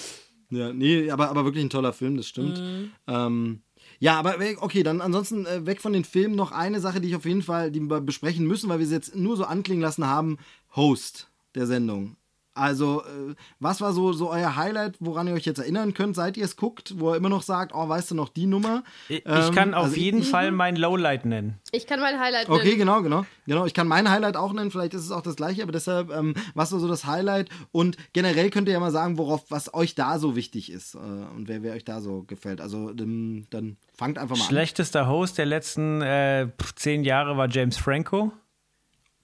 [SPEAKER 1] Ja, nee, aber, aber wirklich ein toller Film, das stimmt.
[SPEAKER 3] Mhm.
[SPEAKER 1] Ähm, ja, aber we- okay, dann ansonsten äh, weg von den Filmen noch eine Sache, die ich auf jeden Fall die wir besprechen müssen, weil wir sie jetzt nur so anklingen lassen haben. Host der Sendung. Also, äh, was war so, so euer Highlight, woran ihr euch jetzt erinnern könnt, seit ihr es guckt, wo er immer noch sagt, oh, weißt du noch die Nummer?
[SPEAKER 4] Ich, ich
[SPEAKER 1] Ähm,
[SPEAKER 4] kann auf
[SPEAKER 1] also ich-
[SPEAKER 4] jeden Fall mein Lowlight nennen.
[SPEAKER 2] Ich kann mein Highlight
[SPEAKER 1] Okay,
[SPEAKER 2] nennen.
[SPEAKER 1] genau, genau. Genau, ich kann mein Highlight auch nennen, vielleicht ist es auch das gleiche, aber deshalb, ähm, was war so das Highlight? Und generell könnt ihr ja mal sagen, worauf, was euch da so wichtig ist äh, und wer, wer euch da so gefällt. Also dann fangt einfach mal an.
[SPEAKER 4] Schlechtester Host der letzten äh, zehn Jahre war James Franco.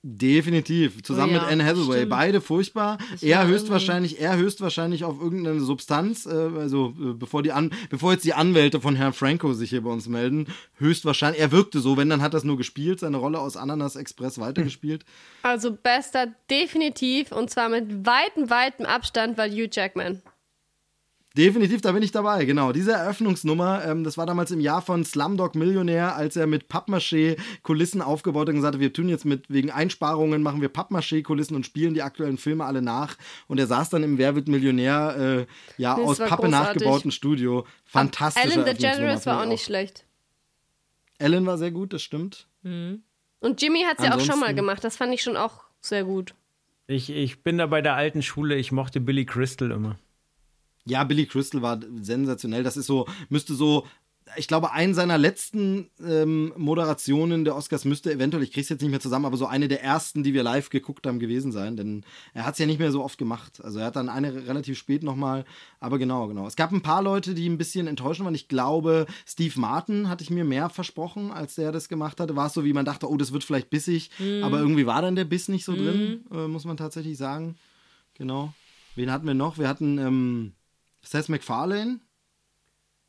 [SPEAKER 1] Definitiv. Zusammen
[SPEAKER 3] Oh ja,
[SPEAKER 1] mit Anne Hathaway.
[SPEAKER 3] stimmt.
[SPEAKER 1] Beide furchtbar.
[SPEAKER 3] Das
[SPEAKER 1] Er höchstwahrscheinlich, er höchstwahrscheinlich auf irgendeine Substanz, äh, also äh, bevor die an, bevor jetzt die Anwälte von Herrn Franco sich hier bei uns melden, höchstwahrscheinlich, er wirkte so, wenn, dann hat er es nur gespielt, seine Rolle aus Ananas Express weitergespielt.
[SPEAKER 2] Also bester definitiv und zwar mit weitem, weitem Abstand war Hugh Jackman.
[SPEAKER 1] Definitiv, da bin ich dabei, genau. Diese Eröffnungsnummer, ähm, das war damals im Jahr von Slumdog Millionär, als er mit Pappmaché Kulissen aufgebaut hat und gesagt hat, wir tun jetzt mit, wegen Einsparungen, machen wir Pappmaché Kulissen und spielen die aktuellen Filme alle nach. Und er saß dann im Wer wird Millionär, äh, ja,
[SPEAKER 2] Das
[SPEAKER 1] aus Pappe
[SPEAKER 2] großartig.
[SPEAKER 1] nachgebauten Studio. Fantastisch.
[SPEAKER 2] Ellen DeGeneres war auch nicht schlecht.
[SPEAKER 1] Ellen war sehr gut, das stimmt.
[SPEAKER 2] Und Jimmy hat es ja auch schon mal gemacht. Das fand ich schon auch sehr gut.
[SPEAKER 4] Ich, ich bin da bei der alten Schule, ich mochte Billy Crystal immer.
[SPEAKER 1] Ja, Billy Crystal war sensationell. Das ist so, müsste so, ich glaube, einen seiner letzten ähm, Moderationen der Oscars müsste eventuell, ich krieg's jetzt nicht mehr zusammen, aber so eine der ersten, die wir live geguckt haben, gewesen sein. Denn er hat's ja nicht mehr so oft gemacht. Also er hat dann eine relativ spät nochmal, aber genau, genau. Es gab ein paar Leute, die ein bisschen enttäuschend waren. Ich glaube, Steve Martin hatte ich mir mehr versprochen, als der das gemacht hatte. War es so, wie man dachte, oh, das wird vielleicht bissig, aber irgendwie war dann der Biss nicht so drin, äh, muss man tatsächlich sagen. Genau. Wen hatten wir noch? Wir hatten ähm, Seth MacFarlane.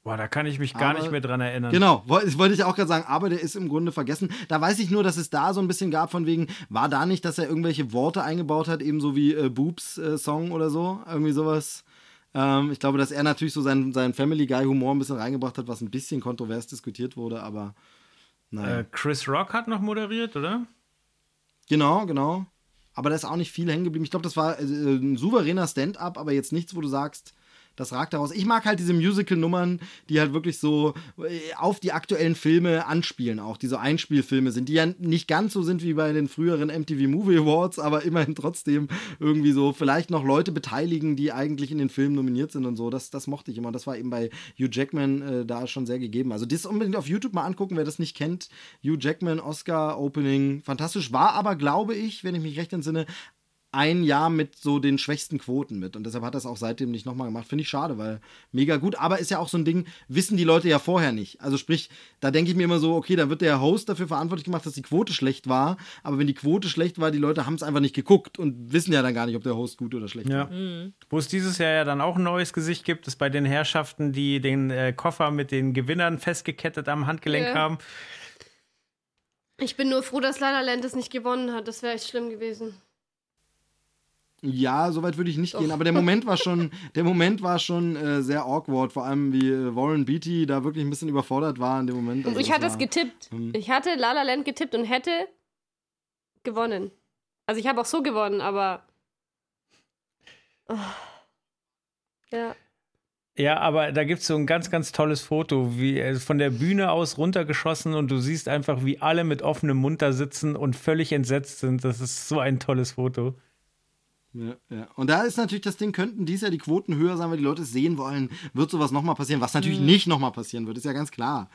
[SPEAKER 4] Boah, da kann ich mich gar
[SPEAKER 1] Aber-
[SPEAKER 4] nicht mehr dran erinnern.
[SPEAKER 1] Genau, wollte ich auch gerade sagen, aber der ist im Grunde vergessen. Da weiß ich nur, dass es da so ein bisschen gab, von wegen, war da nicht, dass er irgendwelche Worte eingebaut hat, ebenso wie äh, Boobs äh, Song oder so, irgendwie sowas. Ähm, ich glaube, dass er natürlich so seinen, seinen Family Guy Humor ein bisschen reingebracht hat, was ein bisschen kontrovers diskutiert wurde, aber naja.
[SPEAKER 4] Äh, Chris Rock hat noch moderiert, oder?
[SPEAKER 1] Genau, genau. Aber da ist auch nicht viel hängen geblieben. Ich glaube, das war äh, ein souveräner Stand-up, aber jetzt nichts, wo du sagst, das ragt daraus. Ich mag halt diese Musical-Nummern, die halt wirklich so äh, auf die aktuellen Filme anspielen, auch diese Einspielfilme sind, die ja nicht ganz so sind wie bei den früheren MTV Movie Awards, [laughs] aber immerhin trotzdem irgendwie so vielleicht noch Leute beteiligen, die eigentlich in den Filmen nominiert sind und so. Das, das mochte ich immer. Das war eben bei Hugh Jackman äh, da schon sehr gegeben. Also das unbedingt auf YouTube mal angucken, wer das nicht kennt. Hugh Jackman, Oscar Opening, fantastisch. War aber, glaube ich, wenn ich mich recht entsinne, ein Jahr mit so den schwächsten Quoten mit. Und deshalb hat er es auch seitdem nicht nochmal gemacht. Finde ich schade, weil mega gut. Aber ist ja auch so ein Ding, wissen die Leute ja vorher nicht. Also sprich, da denke ich mir immer so, okay, da wird der Host dafür verantwortlich gemacht, dass die Quote schlecht war. Aber wenn die Quote schlecht war, die Leute haben es einfach nicht geguckt und wissen ja dann gar nicht, ob der Host gut oder schlecht
[SPEAKER 4] Ja.
[SPEAKER 1] war.
[SPEAKER 4] Wo es dieses Jahr ja dann auch ein neues Gesicht gibt, ist bei den Herrschaften, die den äh, Koffer mit den Gewinnern festgekettet am Handgelenk
[SPEAKER 2] Ja.
[SPEAKER 4] haben.
[SPEAKER 2] Ich bin nur froh, dass La La Land es nicht gewonnen hat. Das wäre echt schlimm gewesen.
[SPEAKER 1] Ja, soweit würde ich nicht gehen, aber der Moment war schon, der Moment war schon äh, sehr awkward, vor allem wie äh, Warren Beatty da wirklich ein bisschen überfordert war in dem Moment. Also
[SPEAKER 2] ich hatte es getippt.
[SPEAKER 1] Hm.
[SPEAKER 2] Ich hatte La La Land getippt und hätte gewonnen. Also ich habe auch so gewonnen, aber. Oh. Ja.
[SPEAKER 4] Ja, aber da gibt es so ein ganz, ganz tolles Foto, wie äh, von der Bühne aus runtergeschossen und du siehst einfach, wie alle mit offenem Mund da sitzen und völlig entsetzt sind. Das ist so ein tolles Foto.
[SPEAKER 1] Ja, ja. Und da ist natürlich das Ding, könnten dies ja die Quoten höher sein, weil die Leute es sehen wollen, wird sowas nochmal passieren, was natürlich nicht nochmal passieren wird, ist ja ganz klar.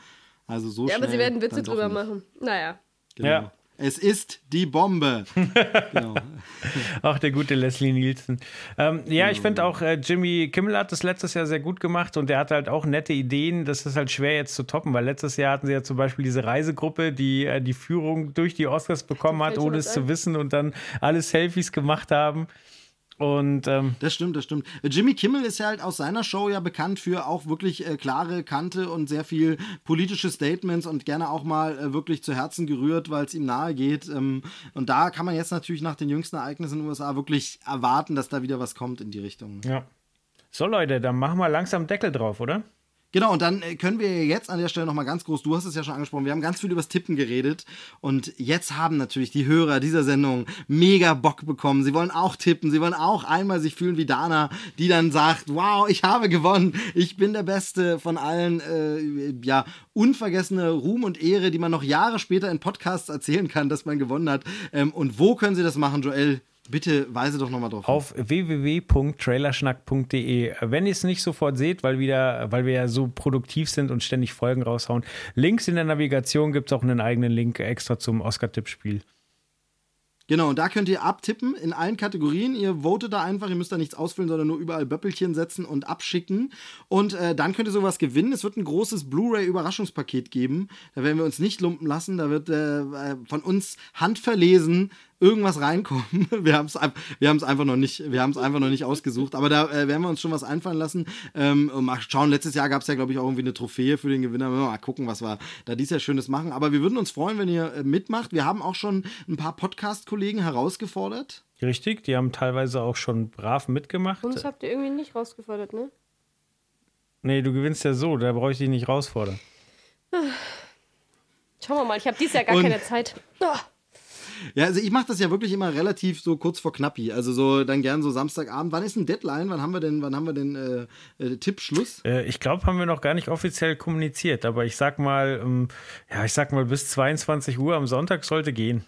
[SPEAKER 1] Also so
[SPEAKER 2] Ja, aber sie werden Witze drüber
[SPEAKER 1] nicht.
[SPEAKER 2] machen. Naja.
[SPEAKER 1] Genau.
[SPEAKER 4] Ja.
[SPEAKER 1] Es ist die Bombe. [laughs] genau.
[SPEAKER 4] Ach, der gute Leslie Nielsen. Ähm, ja, ich finde auch, äh, Jimmy Kimmel hat das letztes Jahr sehr gut gemacht und der hat halt auch nette Ideen. Das ist halt schwer jetzt zu toppen, weil letztes Jahr hatten sie ja zum Beispiel diese Reisegruppe, die äh, die Führung durch die Oscars bekommen hat, ohne es zu wissen und dann alle Selfies gemacht haben. Und ähm,
[SPEAKER 1] Das stimmt, das stimmt. Jimmy Kimmel ist ja halt aus seiner Show ja bekannt für auch wirklich äh, klare Kante und sehr viel politische Statements und gerne auch mal äh, wirklich zu Herzen gerührt, weil es ihm nahe geht. Ähm, und da kann man jetzt natürlich nach den jüngsten Ereignissen in den USA wirklich erwarten, dass da wieder was kommt in die Richtung.
[SPEAKER 4] ja. So, Leute, dann machen wir langsam Deckel drauf, oder?
[SPEAKER 1] Genau, und dann äh, können wir jetzt an der Stelle nochmal ganz groß, du hast es ja schon angesprochen, wir haben ganz viel übers Tippen geredet und jetzt haben natürlich die Hörer dieser Sendung mega Bock bekommen. Sie wollen auch tippen, sie wollen auch einmal sich fühlen wie Dana, die dann sagt, wow, ich habe gewonnen, ich bin der Beste von allen, äh, ja, unvergessene Ruhm und Ehre, die man noch Jahre später in Podcasts erzählen kann, dass man gewonnen hat. Ähm, und wo können sie das machen, Joel? Bitte weise doch nochmal drauf.
[SPEAKER 4] Auf www.trailerschnack.de. Wenn ihr es nicht sofort seht, weil, wieder, weil wir ja so produktiv sind und ständig Folgen raushauen, links in der Navigation gibt es auch einen eigenen Link extra zum Oscar-Tippspiel.
[SPEAKER 1] Genau, und da könnt ihr abtippen in allen Kategorien. Ihr votet da einfach, ihr müsst da nichts ausfüllen, sondern nur überall Böppelchen setzen und abschicken. Und äh, dann könnt ihr sowas gewinnen. Es wird ein großes Blu-ray-Überraschungspaket geben. Da werden wir uns nicht lumpen lassen. Da wird äh, äh, von uns handverlesen irgendwas reinkommen. [laughs] Wir haben es wir haben's einfach noch nicht, wir haben es einfach noch nicht ausgesucht. Aber da äh, werden wir uns schon was einfallen lassen. Ähm, und mal schauen, letztes Jahr gab es ja, glaube ich, auch irgendwie eine Trophäe für den Gewinner. Mal gucken, was wir da dieses Jahr Schönes machen. Aber wir würden uns freuen, wenn ihr äh, mitmacht. Wir haben auch schon ein paar Podcast-Kollegen herausgefordert.
[SPEAKER 4] Richtig, die haben teilweise auch schon brav mitgemacht.
[SPEAKER 2] Uns habt ihr irgendwie nicht rausgefordert, ne?
[SPEAKER 4] Nee, du gewinnst ja so, da brauche ich dich nicht rausfordern.
[SPEAKER 2] Schauen wir mal, ich habe dieses Jahr gar
[SPEAKER 1] Und-
[SPEAKER 2] keine Zeit. Oh.
[SPEAKER 1] Ja, also ich mache das ja wirklich immer relativ so kurz vor Knappi. Also so dann gern so Samstagabend. Wann ist ein Deadline? Wann haben wir denn, wann haben wir denn äh, äh, Tippschluss?
[SPEAKER 4] Äh, ich glaube, haben wir noch gar nicht offiziell kommuniziert, aber ich sag mal, ähm, ja, ich sag mal, bis 22 Uhr am Sonntag sollte gehen.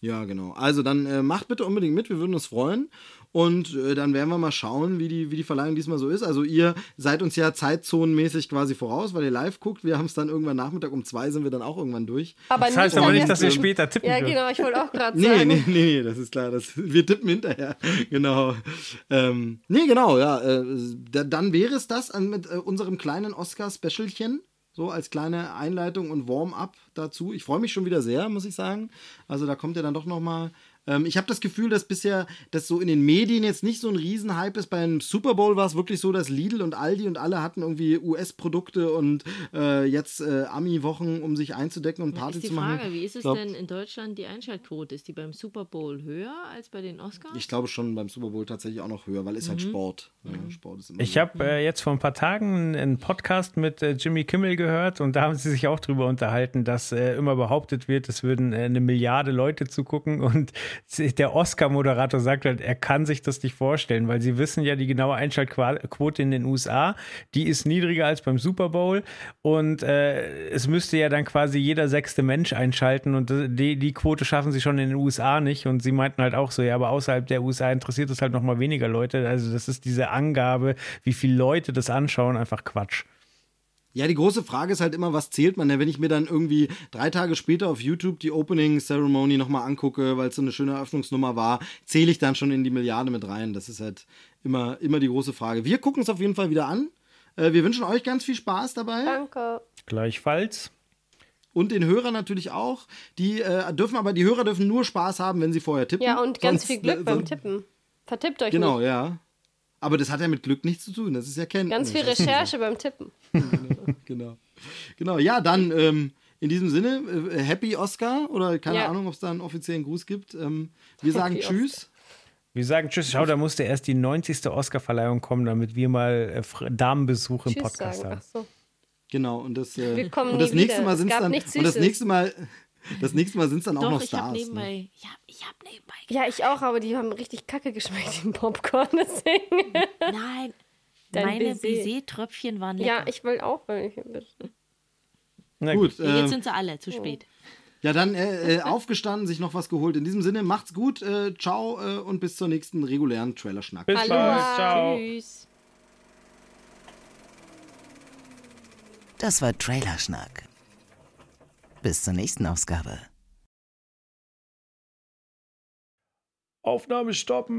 [SPEAKER 1] Ja, genau. Also dann äh, macht bitte unbedingt mit, wir würden uns freuen. Und äh, dann werden wir mal schauen, wie die, wie die Verleihung diesmal so ist. Also ihr seid uns ja zeitzonenmäßig quasi voraus, weil ihr live guckt. Wir haben es dann irgendwann Nachmittag um zwei sind wir dann auch irgendwann durch.
[SPEAKER 2] Aber
[SPEAKER 4] Das heißt aber nicht, dass wir später tippen
[SPEAKER 2] Ja, genau, ich wollte auch gerade [laughs]
[SPEAKER 1] Nee,
[SPEAKER 2] sagen.
[SPEAKER 1] nee, nee, nee, das ist klar. Das, wir tippen hinterher. [laughs] Genau. Ähm, nee, genau, ja. Äh, da, dann wäre es das mit äh, unserem kleinen Oscar-Specialchen. So als kleine Einleitung und Warm-up dazu. Ich freue mich schon wieder sehr, muss ich sagen. Also da kommt ja dann doch nochmal. Ähm, ich habe das Gefühl, dass bisher das so in den Medien jetzt nicht so ein Riesenhype ist. Beim Super Bowl war es wirklich so, dass Lidl und Aldi und alle hatten irgendwie US-Produkte und äh, jetzt äh, Ami-Wochen, um sich einzudecken und Party
[SPEAKER 3] ist die
[SPEAKER 1] zu machen.
[SPEAKER 3] Frage, wie ist es
[SPEAKER 1] glaub-
[SPEAKER 3] denn in Deutschland die Einschaltquote? Ist die beim Super Bowl höher als bei den Oscars?
[SPEAKER 1] Ich glaube schon beim Super Bowl tatsächlich auch noch höher, weil ist halt Sport. Ja, Sport ist immer
[SPEAKER 4] Ich habe äh, jetzt vor ein paar Tagen einen Podcast mit äh, Jimmy Kimmel gehört und da haben sie sich auch drüber unterhalten, dass äh, immer behauptet wird, es würden äh, eine Milliarde Leute zugucken und der Oscar-Moderator sagt halt, er kann sich das nicht vorstellen, weil sie wissen ja die genaue Einschaltquote in den USA, die ist niedriger als beim Super Bowl. Und äh, es müsste ja dann quasi jeder sechste Mensch einschalten und äh, die, die Quote schaffen sie schon in den USA nicht. Und sie meinten halt auch so, ja, aber außerhalb der USA interessiert es halt noch mal weniger Leute, also das ist diese Angabe, wie viele Leute das anschauen, einfach Quatsch.
[SPEAKER 1] Ja, die große Frage ist halt immer, was zählt man denn, wenn ich mir dann irgendwie drei Tage später auf YouTube die Opening Ceremony nochmal angucke, weil es so eine schöne Eröffnungsnummer war, zähle ich dann schon in die Milliarde mit rein? Das ist halt immer, immer die große Frage. Wir gucken es auf jeden Fall wieder an. Äh, wir wünschen euch ganz viel Spaß dabei
[SPEAKER 2] Danke.
[SPEAKER 4] Gleichfalls.
[SPEAKER 1] und den Hörern natürlich auch. Die äh, dürfen aber, die Hörer dürfen nur Spaß haben, wenn sie vorher tippen.
[SPEAKER 2] Ja, und ganz
[SPEAKER 1] Sonst,
[SPEAKER 2] viel Glück
[SPEAKER 1] äh,
[SPEAKER 2] beim Tippen. Vertippt euch
[SPEAKER 1] Genau,
[SPEAKER 2] nicht.
[SPEAKER 1] ja. Aber das hat ja mit Glück nichts zu tun. Das ist ja Kenntnis.
[SPEAKER 2] Ganz viel Recherche beim Tippen. [laughs]
[SPEAKER 1] genau. Genau, ja, dann ähm, in diesem Sinne, äh, Happy Oscar oder keine
[SPEAKER 2] Ja.
[SPEAKER 1] Ahnung, ob es da einen offiziellen Gruß gibt. Ähm, wir sagen
[SPEAKER 2] Happy
[SPEAKER 1] Tschüss.
[SPEAKER 4] Wir sagen Tschüss. Schau, da musste erst die 90. Oscar-Verleihung kommen, damit wir mal äh, Damenbesuch im
[SPEAKER 2] Tschüss
[SPEAKER 4] Podcast
[SPEAKER 2] sagen.
[SPEAKER 4] haben.
[SPEAKER 2] Ach so.
[SPEAKER 1] Genau, und das, äh,
[SPEAKER 2] Wir kommen
[SPEAKER 1] und das nächste
[SPEAKER 2] wieder.
[SPEAKER 1] Mal
[SPEAKER 2] Es
[SPEAKER 1] sind
[SPEAKER 2] gab
[SPEAKER 1] dann und [laughs] das nächste Mal Das nächste Mal sind es dann auch
[SPEAKER 3] Doch,
[SPEAKER 1] noch
[SPEAKER 3] ich habe
[SPEAKER 1] Stars. Ne?
[SPEAKER 3] nebenbei, ich hab, ich hab nebenbei.
[SPEAKER 2] Ja, ich auch, aber die haben richtig kacke geschmeckt, die Popcorn. [laughs] Deswegen.
[SPEAKER 3] Nein,
[SPEAKER 2] Dein
[SPEAKER 3] meine
[SPEAKER 2] Baiser.
[SPEAKER 3] Baiser-Tröpfchen waren lecker.
[SPEAKER 2] Ja, ich will auch welche. bitte.
[SPEAKER 4] Na
[SPEAKER 1] Gut,
[SPEAKER 3] Nee, Jetzt
[SPEAKER 1] ähm,
[SPEAKER 3] sind sie alle, zu spät.
[SPEAKER 1] ja dann äh, äh, aufgestanden, sich noch was geholt. In diesem Sinne, macht's gut, äh, ciao äh, und bis zur nächsten regulären Trailer-Schnack.
[SPEAKER 4] Bis
[SPEAKER 2] Hallo.
[SPEAKER 4] bald. Ciao.
[SPEAKER 2] Tschüss.
[SPEAKER 5] Das war Trailerschnack. Bis zur nächsten Ausgabe.
[SPEAKER 4] Aufnahme stoppen.